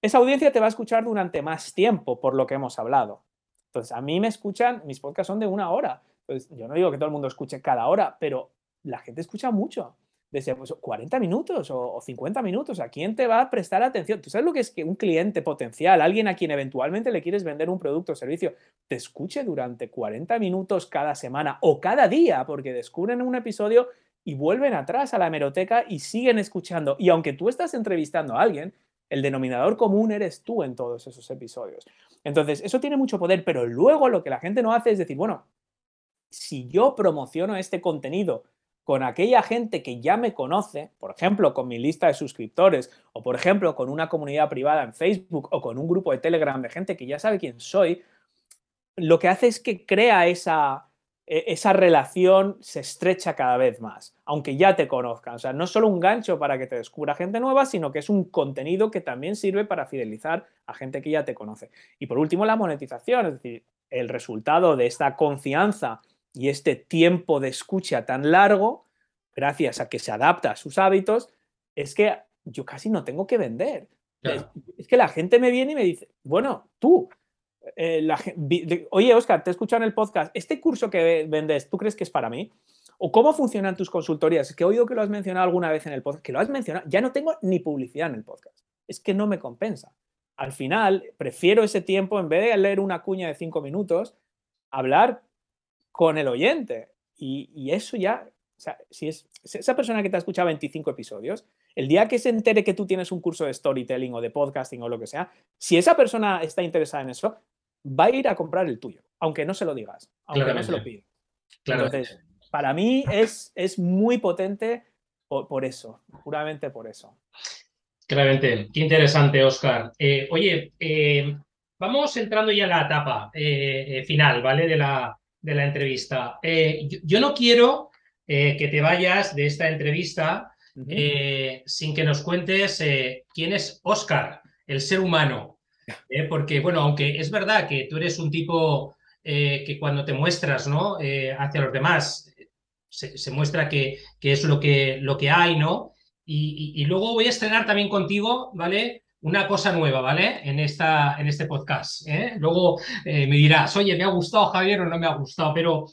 Esa audiencia te va a escuchar durante más tiempo, por lo que hemos hablado. Entonces, a mí me escuchan, mis podcasts son de una hora. Yo no digo que todo el mundo escuche cada hora, pero la gente escucha mucho. Desde 40 pues, minutos o, 50 minutos. ¿A quién te va a prestar atención? ¿Tú sabes lo que es que un cliente potencial, alguien a quien eventualmente le quieres vender un producto o servicio, te escuche durante 40 minutos cada semana o cada día? Porque descubren un episodio y vuelven atrás a la hemeroteca y siguen escuchando. Y aunque tú estás entrevistando a alguien, el denominador común eres tú en todos esos episodios. Entonces, eso tiene mucho poder, pero luego lo que la gente no hace es decir, bueno, si yo promociono este contenido con aquella gente que ya me conoce, por ejemplo, con mi lista de suscriptores, o por ejemplo, con una comunidad privada en Facebook, o con un grupo de Telegram de gente que ya sabe quién soy, lo que hace es que crea esa, e, esa relación se estrecha cada vez más, aunque ya te conozcan. O sea, no es solo un gancho para que te descubra gente nueva, sino que es un contenido que también sirve para fidelizar a gente que ya te conoce. Y por último, la monetización, es decir, el resultado de esta confianza y este tiempo de escucha tan largo, gracias a que se adapta a sus hábitos, es que yo casi no tengo que vender. Es, que la gente me viene y me dice, bueno, tú, eh, oye, Oscar, te he escuchado en el podcast, este curso que vendes, ¿tú crees que es para mí? ¿O cómo funcionan tus consultorías? Es que he oído que lo has mencionado alguna vez en el podcast, que lo has mencionado, ya no tengo ni publicidad en el podcast. Es que no me compensa. Al final, prefiero ese tiempo, en vez de leer una cuña de cinco minutos, hablar con el oyente. Y, eso ya, o sea, si es esa persona que te ha escuchado 25 episodios, el día que se entere que tú tienes un curso de storytelling o de podcasting o lo que sea, si esa persona está interesada en eso, va a ir a comprar el tuyo, aunque no se lo digas, aunque no se lo pida. Entonces, para mí es, es muy potente por, eso, puramente por eso. Claramente, qué interesante, Oscar. Eh, oye, eh, vamos entrando ya a la etapa eh, final, ¿vale? De la, de la entrevista. Eh, yo, no quiero eh, que te vayas de esta entrevista eh, sin que nos cuentes quién es Oscar, el ser humano. porque, bueno, aunque es verdad que tú eres un tipo que cuando te muestras ¿no? hacia los demás, se, muestra que, que, es lo que, lo que hay, ¿no? Y, y, luego voy a estrenar también contigo, ¿vale? Una cosa nueva, ¿vale? En, esta, en este podcast. ¿eh? Luego eh, me dirás, oye, ¿me ha gustado Javier o no me ha gustado? Pero,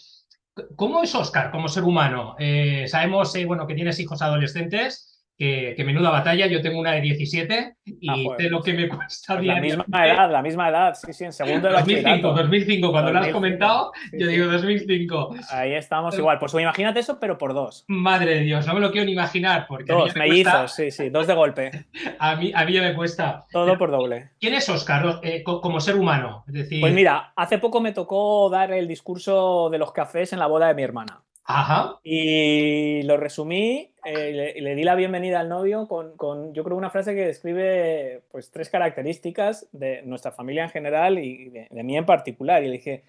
¿cómo es Oscar como ser humano? Eh, sabemos, bueno, que tienes hijos adolescentes que, menuda batalla. Yo tengo una de 17 y ah, sé lo que me cuesta pues La misma edad, la misma edad, sí, sí, en segundo de 2005, 2005, cuando lo has comentado, yo digo 2005. Ahí estamos igual. Pues imagínate eso, pero por dos. Madre de Dios, no me lo quiero ni imaginar. Porque dos, mellizos, sí, sí, dos de golpe. a, mí, a mí ya me cuesta. Todo por doble. ¿Quién es Oscar eh, como ser humano? Es decir... Pues mira, hace poco me tocó dar el discurso de los cafés en la boda de mi hermana. Ajá. Y lo resumí, eh, le, di la bienvenida al novio con, yo creo, una frase que describe pues, tres características de nuestra familia en general y de, mí en particular. Y le dije,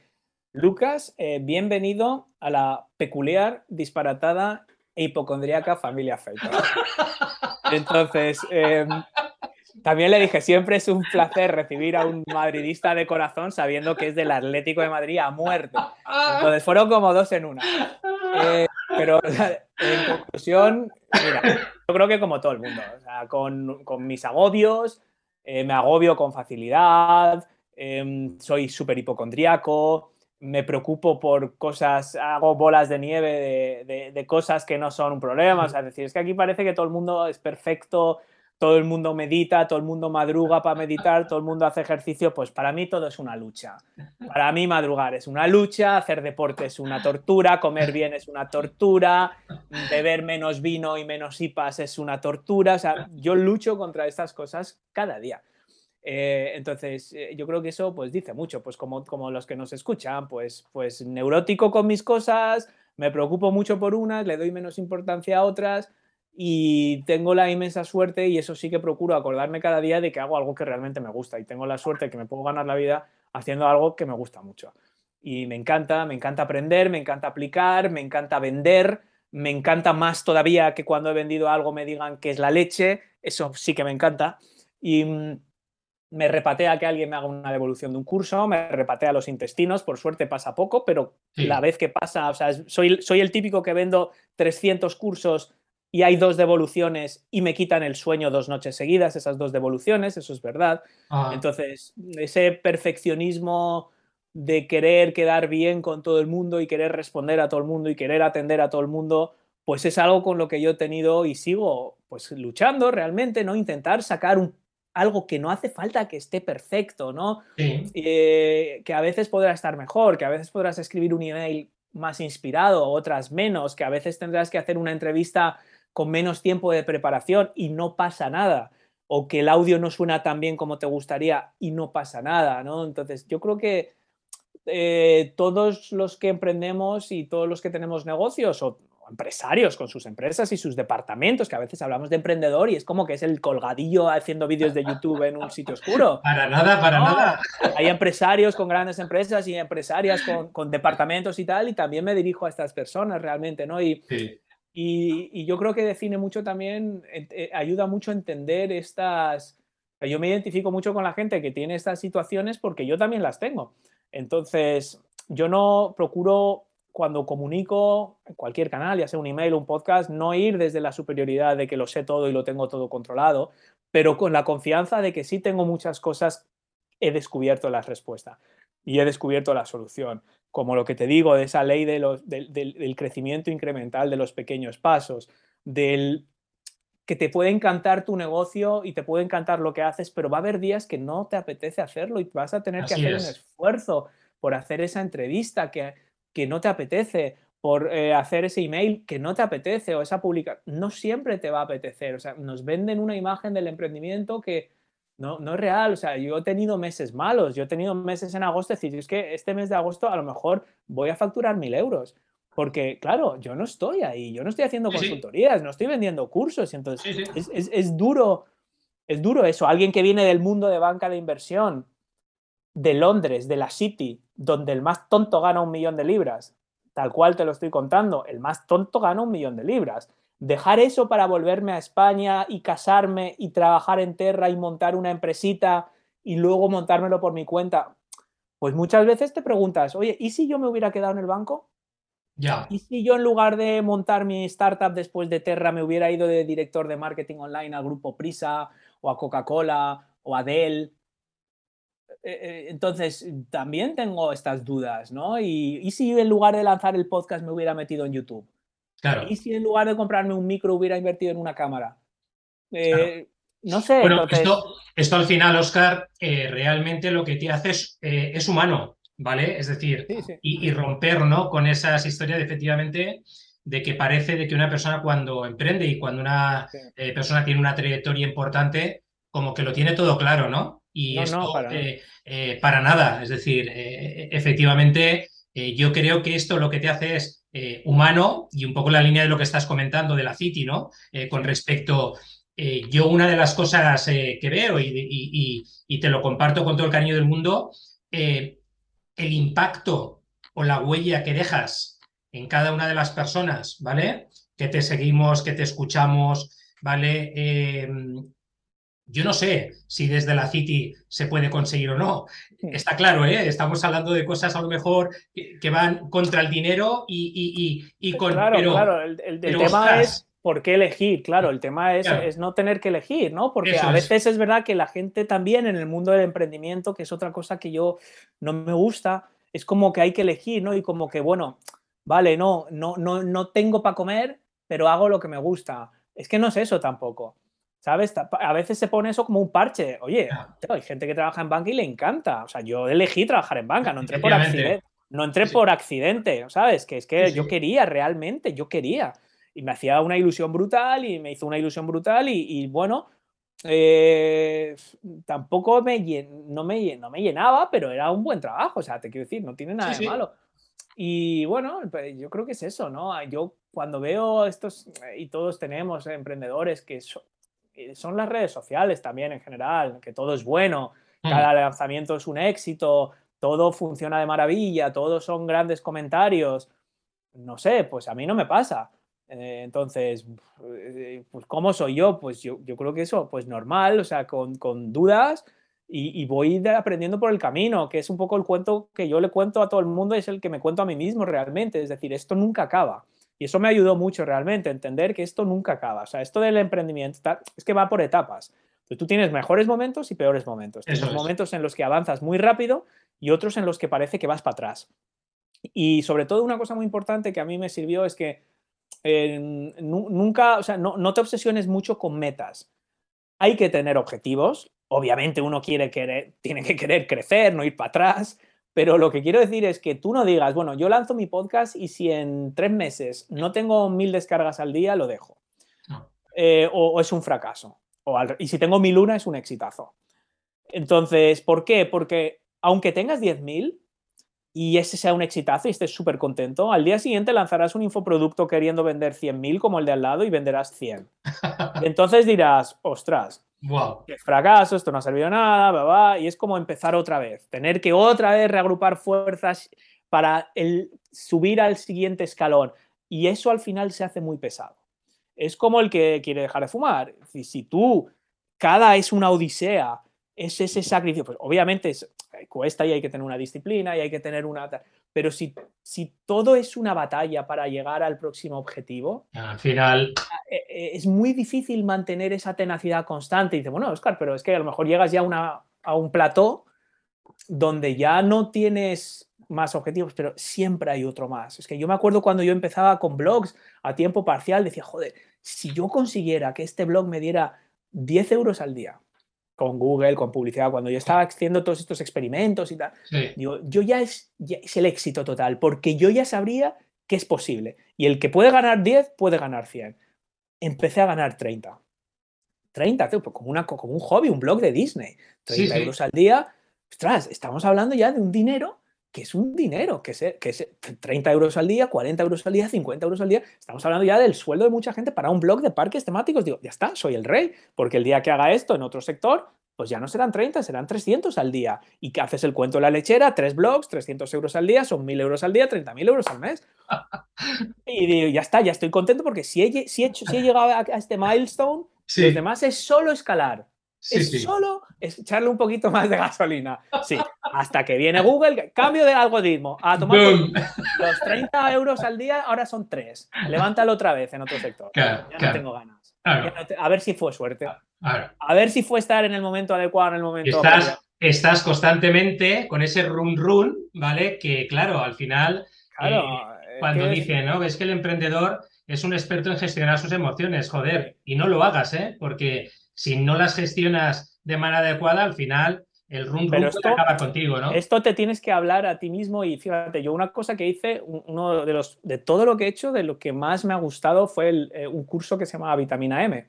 Lucas, eh, bienvenido a la peculiar, disparatada e hipocondríaca familia Felton. Entonces, em, también le dije, siempre es un placer recibir a un madridista de corazón sabiendo que es del Atlético de Madrid a muerte. Entonces fueron como dos en una. Eh, pero en conclusión, yo creo que como todo el mundo, con, mis agobios, eh, me agobio con facilidad, em, soy súper hipocondríaco, me preocupo por cosas, hago bolas de nieve de, de, cosas que no son un problema. es decir, es que aquí parece que todo el mundo es perfecto, todo el mundo medita, todo el mundo madruga para meditar, todo el mundo hace ejercicio, pues para mí todo es una lucha. Para mí madrugar es una lucha, hacer deporte es una tortura, comer bien es una tortura, beber menos vino y menos hipas es una tortura. O sea, yo lucho contra estas cosas cada día. Eh, entonces, eh, yo creo que eso pues dice mucho, pues como, como los que nos escuchan, pues, pues neurótico con mis cosas, me preocupo mucho por unas, le doy menos importancia a otras, y tengo la inmensa suerte, y eso sí que procuro acordarme cada día de que hago algo que realmente me gusta y tengo la suerte de que me puedo ganar la vida haciendo algo que me gusta mucho. Y me encanta, me encanta aprender, me encanta aplicar, me encanta vender, me encanta más todavía que cuando he vendido algo me digan que es la leche, eso sí que me encanta. Y, me repatea que alguien me haga una devolución de un curso, me repatea los intestinos, por suerte pasa poco, pero la vez que pasa, o sea, soy, soy el típico que vendo 300 cursos y hay dos devoluciones y me quitan el sueño dos noches seguidas, esas dos devoluciones, eso es verdad. Ah. Entonces, ese perfeccionismo de querer quedar bien con todo el mundo y querer responder a todo el mundo y querer atender a todo el mundo, pues es algo con lo que yo he tenido y sigo pues luchando realmente, ¿no? Intentar sacar un, algo que no hace falta que esté perfecto, ¿no? Eh, que a veces podrá estar mejor, que a veces podrás escribir un email más inspirado, otras menos, que a veces tendrás que hacer una entrevista con menos tiempo de preparación y no pasa nada, o que el audio no suena tan bien como te gustaría y no pasa nada, ¿no? Entonces, yo creo que eh, todos los que emprendemos y todos los que tenemos negocios o empresarios con sus empresas y sus departamentos, que a veces hablamos de emprendedor y es como que es el colgadillo haciendo vídeos de YouTube en un sitio oscuro. Para nada, para nada. Hay empresarios con grandes empresas y empresarias con, departamentos y tal, y también me dirijo a estas personas realmente, ¿no? Y, y, yo creo que define mucho también, eh, ayuda mucho a entender estas... Yo me identifico mucho con la gente que tiene estas situaciones porque yo también las tengo. Entonces, yo no procuro cuando comunico en cualquier canal, ya sea un email un podcast, no ir desde la superioridad de que lo sé todo y lo tengo todo controlado, pero con la confianza de que sí tengo muchas cosas, he descubierto la respuesta y he descubierto la solución como lo que te digo de esa ley de los, del, crecimiento incremental de los pequeños pasos, del que te puede encantar tu negocio y te puede encantar lo que haces, pero va a haber días que no te apetece hacerlo y vas a tener que hacer un esfuerzo por hacer esa entrevista que, que no te apetece, por eh, hacer ese email que no te apetece o esa publicación. No siempre te va a apetecer. O sea, nos venden una imagen del emprendimiento que, no, no es real. O sea, yo he tenido meses malos, yo he tenido meses en agosto, es decir, es que este mes de agosto a lo mejor voy a facturar mil euros. Porque, claro, yo no estoy ahí, yo no estoy haciendo consultorías, no estoy vendiendo cursos. Y entonces es, duro, es duro eso. Alguien que viene del mundo de banca de inversión, de Londres, de la City, donde el más tonto gana un millón de libras, tal cual te lo estoy contando, el más tonto gana un millón de libras dejar eso para volverme a España y casarme y trabajar en Terra y montar una empresita y luego montármelo por mi cuenta, pues muchas veces te preguntas, oye, ¿y si yo me hubiera quedado en el banco? Ya. ¿Y si yo en lugar de montar mi startup después de Terra me hubiera ido de director de marketing online al grupo Prisa o a Coca-Cola o a Dell? Eh, eh, entonces, también tengo estas dudas, ¿no? Y, ¿Y si en lugar de lanzar el podcast me hubiera metido en YouTube? ¿Y si en lugar de comprarme un micro hubiera invertido en una cámara? Eh, no sé. Bueno, esto, al final, Oscar, eh, realmente lo que te hace es, eh, es humano, ¿vale? Es decir, Y, romper ¿no? con esas historias efectivamente de que parece de que una persona cuando emprende y cuando una persona tiene una trayectoria importante, como que lo tiene todo claro, ¿no? Y esto para, para, nada. Es decir, efectivamente, yo creo que esto lo que te hace es eh, humano y un poco la línea de lo que estás comentando de la City, ¿no? Eh, con respecto, eh, yo una de las cosas que veo y, te lo comparto con todo el cariño del mundo, el impacto o la huella que dejas en cada una de las personas, ¿vale? Que te seguimos, que te escuchamos, ¿vale? Yo no sé si desde la City se puede conseguir o no. Está claro, ¿eh? estamos hablando de cosas a lo mejor que, van contra el dinero y, y, con... Claro, claro, el, tema es por qué elegir, claro, el tema es, es, no tener que elegir, ¿no? Porque a veces es. verdad que la gente también en el mundo del emprendimiento, que es otra cosa que yo no me gusta, es como que hay que elegir, ¿no? Y como que, bueno, vale, no, no, no, no tengo para comer, pero hago lo que me gusta. Es que no es eso tampoco. ¿Sabes? A veces se pone eso como un parche. Oye, hay gente que trabaja en banca y le encanta. O sea, yo elegí trabajar en banca, no entré por accidente. No entré por accidente, ¿sabes? Que es que yo quería realmente, yo quería. Y me hacía una ilusión brutal y me hizo una ilusión brutal y, bueno, eh, tampoco me, no me, no me llenaba, pero era un buen trabajo. O sea, te quiero decir, no tiene nada de malo. Y bueno, pues, yo creo que es eso, ¿no? Yo cuando veo estos, y todos tenemos emprendedores que son, son las redes sociales también en general, que todo es bueno, mm. cada lanzamiento es un éxito, todo funciona de maravilla, todos son grandes comentarios. No sé, pues a mí no me pasa. Eh, entonces, eh, pues ¿cómo soy yo? Pues yo, yo, creo que eso, pues normal, o sea, con, con dudas y, voy aprendiendo por el camino, que es un poco el cuento que yo le cuento a todo el mundo, es el que me cuento a mí mismo realmente, es decir, esto nunca acaba. Y eso me ayudó mucho realmente, a entender que esto nunca acaba. O sea, esto del emprendimiento es que va por etapas. tú tienes mejores momentos y peores momentos. Tienes momentos en los que avanzas muy rápido y otros en los que parece que vas para atrás. Y sobre todo una cosa muy importante que a mí me sirvió es que eh, nunca, o sea, no, no te obsesiones mucho con metas. Hay que tener objetivos, obviamente uno quiere querer, tiene que querer crecer, no ir para atrás, pero lo que quiero decir es que tú no digas, bueno, yo lanzo mi podcast y si en tres meses no tengo mil descargas al día, lo dejo. Eh, o, es un fracaso. O y si tengo mil una, es un exitazo. Entonces, ¿por qué? Porque aunque tengas 10.000 y ese sea un exitazo y estés súper contento, al día siguiente lanzarás un infoproducto queriendo vender 100.000 como el de al lado y venderás 100. Entonces dirás, ostras, Wow. Qué fracaso, esto no ha servido nada, y es como empezar otra vez, tener que otra vez reagrupar fuerzas para el, subir al siguiente escalón. Y eso al final se hace muy pesado. Es como el que quiere dejar de fumar. Si, si tú, cada es una odisea, es ese sacrificio, pues obviamente es, cuesta y hay que tener una disciplina y hay que tener una... Pero si, si todo es una batalla para llegar al próximo objetivo, al final eh, eh, es muy difícil mantener esa tenacidad constante. Y dice, bueno, Oscar, pero es que a lo mejor llegas ya a un plató donde ya no tienes más objetivos, pero siempre hay otro más. Es que yo me acuerdo cuando yo empezaba con blogs a tiempo parcial, decía, joder, si yo consiguiera que este blog me diera 10 euros al día, con Google, con publicidad, cuando yo estaba haciendo todos estos experimentos y tal, digo, yo ya es, es el éxito total, porque yo ya sabría que es posible. Y el que puede ganar 10, puede ganar 100. Empecé a ganar 30. 30, pues como, una, como un hobby, un blog de Disney. 30 euros al día. Ostras, estamos hablando ya de un dinero que es un dinero, que es, que es 30 euros al día, 40 euros al día, 50 euros al día. Estamos hablando ya del sueldo de mucha gente para un blog de parques temáticos. Digo, ya está, soy el rey, porque el día que haga esto en otro sector, pues ya no serán 30, serán 300 al día. Y que haces el cuento de la lechera, tres blogs, 300 euros al día, son 1.000 euros al día, 30.000 euros al mes. Y digo, ya está, ya estoy contento porque si he, si hecho, si he llegado a, este milestone, los demás es solo escalar es solo echarle un poquito más de gasolina. Sí, hasta que viene Google, cambio de algoritmo. A tomar los 30 euros al día, ahora son 3. Levántalo otra vez en otro sector. ya no tengo ganas. a ver si fue suerte. A ver si fue estar en el momento adecuado, en el momento. Estás, estás constantemente con ese run run, ¿vale? Que claro, al final. Eh, cuando dicen, ¿no? Ves que el emprendedor es un experto en gestionar sus emociones, joder, y no lo hagas, ¿eh? Porque si no las gestionas de manera adecuada, al final el rum rum acaba contigo, ¿no? Esto te tienes que hablar a ti mismo y fíjate, yo una cosa que hice, uno de los de todo lo que he hecho, de lo que más me ha gustado fue eh, un curso que se llamaba Vitamina M.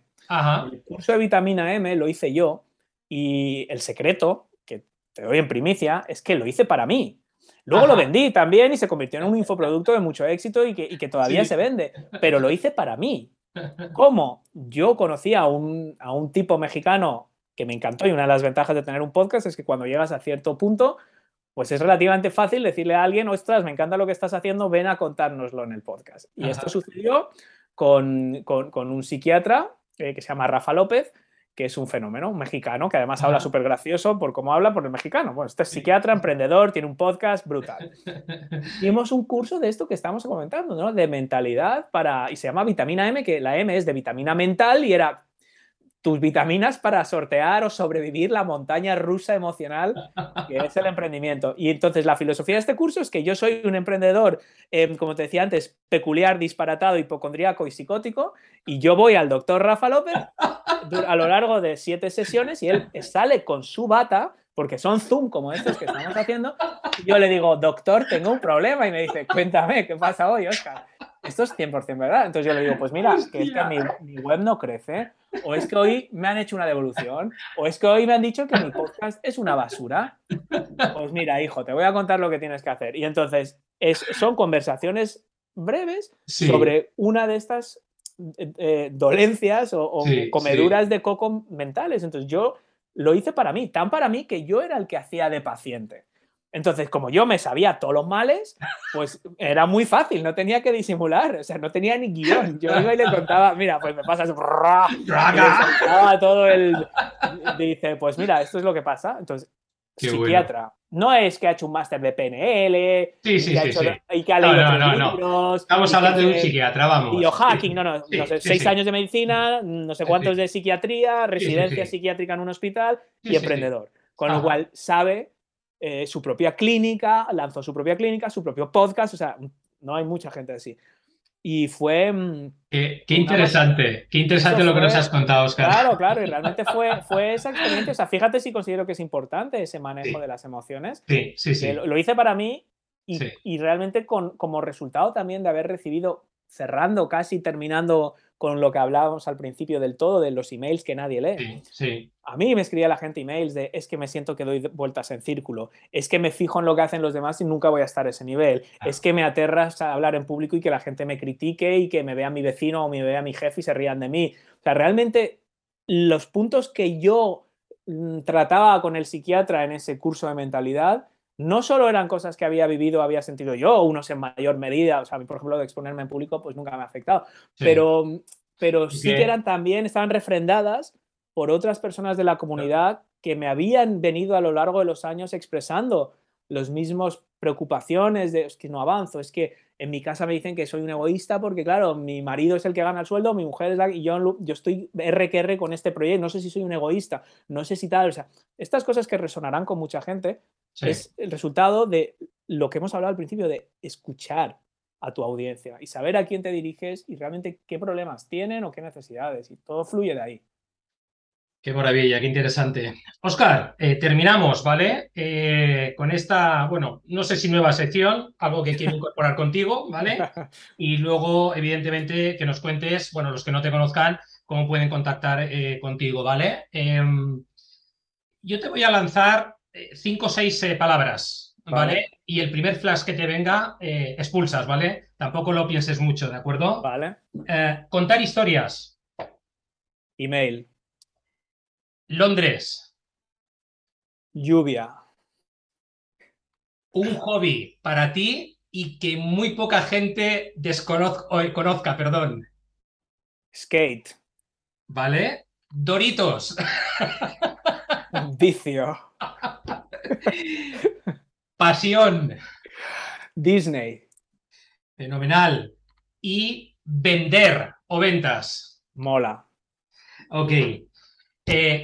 El curso de Vitamina M lo hice yo y el secreto, que te doy en primicia, es que lo hice para mí. Luego lo vendí también y se convirtió en un infoproducto de mucho éxito y que, todavía se vende, pero lo hice para mí. ¿Cómo? Yo conocí a un, a un tipo mexicano que me encantó y una de las ventajas de tener un podcast es que cuando llegas a cierto punto, pues es relativamente fácil decirle a alguien, ostras, me encanta lo que estás haciendo, ven a contárnoslo en el podcast. Y esto sucedió con, con, un psiquiatra eh, que se llama Rafa López, que es un fenómeno, un mexicano, que además habla súper gracioso por cómo habla por el mexicano. Bueno, este es psiquiatra, emprendedor, tiene un podcast brutal. Y hemos un curso de esto que estamos comentando, ¿no? De mentalidad para, y se llama vitamina M, que la M es de vitamina mental y era tus vitaminas para sortear o sobrevivir la montaña rusa emocional que es el emprendimiento. Y entonces la filosofía de este curso es que yo soy un emprendedor, em, como te decía antes, peculiar, disparatado, hipocondríaco y psicótico, y yo voy al doctor Rafa López a lo largo de siete sesiones y él sale con su bata, porque son Zoom como estos que estamos haciendo, y yo le digo, doctor, tengo un problema, y me dice, cuéntame, ¿qué pasa hoy, Oscar? Esto es 100% verdad. Entonces yo le digo, pues mira, que es que mi, mi, web no crece, o es que hoy me han hecho una devolución, o es que hoy me han dicho que mi podcast es una basura. Pues mira, hijo, te voy a contar lo que tienes que hacer. Y entonces es, son conversaciones breves sobre una de estas eh, eh, dolencias o, comeduras de coco mentales. Entonces yo lo hice para mí, tan para mí que yo era el que hacía de paciente. Entonces, como yo me sabía todos los males, pues era muy fácil, no tenía que disimular, o sea, no tenía ni guion. Yo iba y le contaba, mira, pues me pasas, y le todo el, dice, pues mira, esto es lo que pasa. Entonces, psiquiatra. No es que ha hecho un máster de PNL sí, sí, y, sí, y, que ha leído no, no, libros. Estamos hablando de un psiquiatra, vamos. Biohacking, no, no, no sé, seis años de medicina, no sé cuántos de psiquiatría, residencia psiquiátrica en un hospital y emprendedor. Con lo cual sabe eh, su propia clínica, lanzó su propia clínica, su propio podcast, o sea, no hay mucha gente así. Y fue... Mm, qué, interesante, qué interesante lo que nos has contado, Oscar. Claro, claro, y realmente fue, fue esa experiencia. O sea, fíjate si considero que es importante ese manejo de las emociones. Sí, sí, sí. Lo, hice para mí y, y realmente con, como resultado también de haber recibido, cerrando casi, terminando con lo que hablábamos al principio del todo, de los emails que nadie lee. Sí, A mí me escribía la gente emails de es que me siento que doy vueltas en círculo, es que me fijo en lo que hacen los demás y nunca voy a estar a ese nivel, es que me aterras a hablar en público y que la gente me critique y que me vea mi vecino o me vea mi jefe y se rían de mí. O sea, realmente los puntos que yo mm, trataba con el psiquiatra en ese curso de mentalidad no solo eran cosas que había vivido, había sentido yo, unos en mayor medida, o sea, por ejemplo, de exponerme en público, pues nunca me ha afectado, pero, pero sí que eran también, estaban refrendadas por otras personas de la comunidad que me habían venido a lo largo de los años expresando los mismos preocupaciones de es que no avanzo, es que en mi casa me dicen que soy un egoísta porque claro, mi marido es el que gana el sueldo, mi mujer es la y yo, yo estoy R que R con este proyecto, no sé si soy un egoísta, no sé si tal, o sea, estas cosas que resonarán con mucha gente es el resultado de lo que hemos hablado al principio, de escuchar a tu audiencia y saber a quién te diriges y realmente qué problemas tienen o qué necesidades. Y todo fluye de ahí. Qué maravilla, qué interesante. Oscar, eh, terminamos, ¿vale? Eh, con esta, bueno, no sé si nueva sección, algo que quiero incorporar contigo, ¿vale? Y luego, evidentemente, que nos cuentes, bueno, los que no te conozcan, cómo pueden contactar eh, contigo, ¿vale? Em, yo te voy a lanzar cinco o seis eh, palabras, ¿vale? Y el primer flash que te venga, eh, expulsas, ¿vale? Tampoco lo pienses mucho, ¿de acuerdo? Vale. contar historias. Email. Londres. Lluvia. Un hobby para ti y que muy poca gente desconozca, conozca, perdón. Skate. ¿Vale? Doritos. Vicio. Pasión. Disney. Fenomenal. Y vender o ventas. Mola. Ok.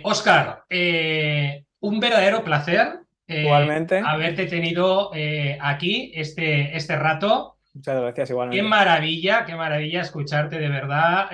Oscar, eh, eh, un verdadero placer. Eh, igualmente. Haberte tenido aquí este, este rato. Muchas gracias, igualmente. Qué maravilla, qué maravilla escucharte de verdad.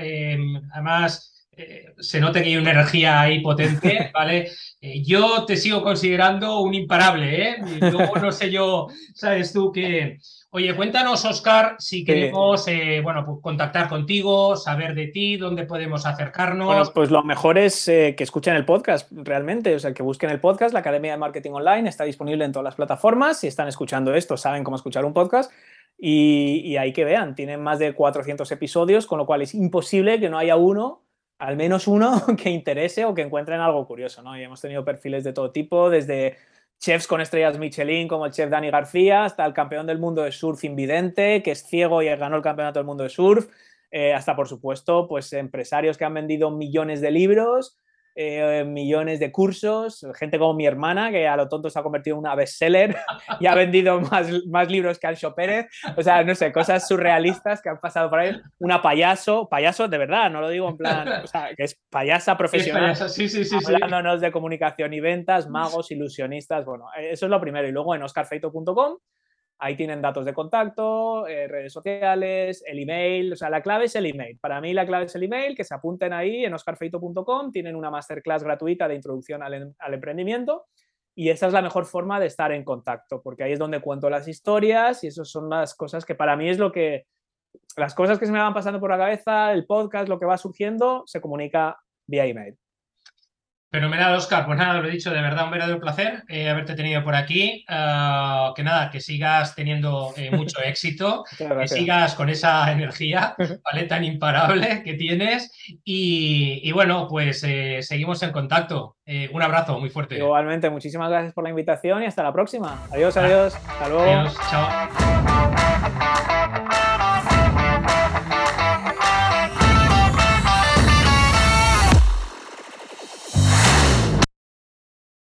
además, eh, se nota que hay una energía ahí potente, ¿vale? Eh, yo te sigo considerando un imparable, ¿eh? Luego no sé yo, sabes tú que... Oye, cuéntanos, Oscar, si queremos, eh, bueno, pues contactar contigo, saber de ti, dónde podemos acercarnos. Bueno, pues lo mejor es que escuchen el podcast, realmente, o sea, que busquen el podcast, la Academia de Marketing Online está disponible en todas las plataformas, si están escuchando esto, saben cómo escuchar un podcast, y, y ahí que vean, tienen más de 400 episodios, con lo cual es imposible que no haya uno al menos uno que interese o que encuentren algo curioso, ¿no? Y hemos tenido perfiles de todo tipo, desde chefs con estrellas Michelin como el chef Dani García, hasta el campeón del mundo de surf invidente, que es ciego y ganó el campeonato del mundo de surf, eh, hasta por supuesto, pues empresarios que han vendido millones de libros, eh, millones de cursos, gente como mi hermana, que a lo tonto se ha convertido en una bestseller y ha vendido más, más libros que Ancho Pérez. O sea, no sé, cosas surrealistas que han pasado por ahí. Una payaso, payaso de verdad, no lo digo en plan, o sea, que es payasa profesional. Sí, sí, sí, hablándonos de comunicación y ventas, magos, ilusionistas. Bueno, eso es lo primero. Y luego en oscarfeito.com Ahí tienen datos de contacto, eh, redes sociales, el email. O sea, la clave es el email. Para mí la clave es el email, que se apunten ahí en oscarfeito.com. Tienen una masterclass gratuita de introducción al, al, emprendimiento. Y esa es la mejor forma de estar en contacto, porque ahí es donde cuento las historias y esas son las cosas que para mí es lo que, las cosas que se me van pasando por la cabeza, el podcast, lo que va surgiendo, se comunica vía email. Fenomenal, Oscar. Pues nada, lo he dicho, de verdad un verdadero placer eh, haberte tenido por aquí. Ah, que nada, que sigas teniendo eh, mucho éxito, que sigas con esa energía ¿vale? tan imparable que tienes. Y, bueno, pues eh, seguimos en contacto. un abrazo muy fuerte. Igualmente, muchísimas gracias por la invitación y hasta la próxima. Adiós, adiós. Hasta luego. Adiós, chao.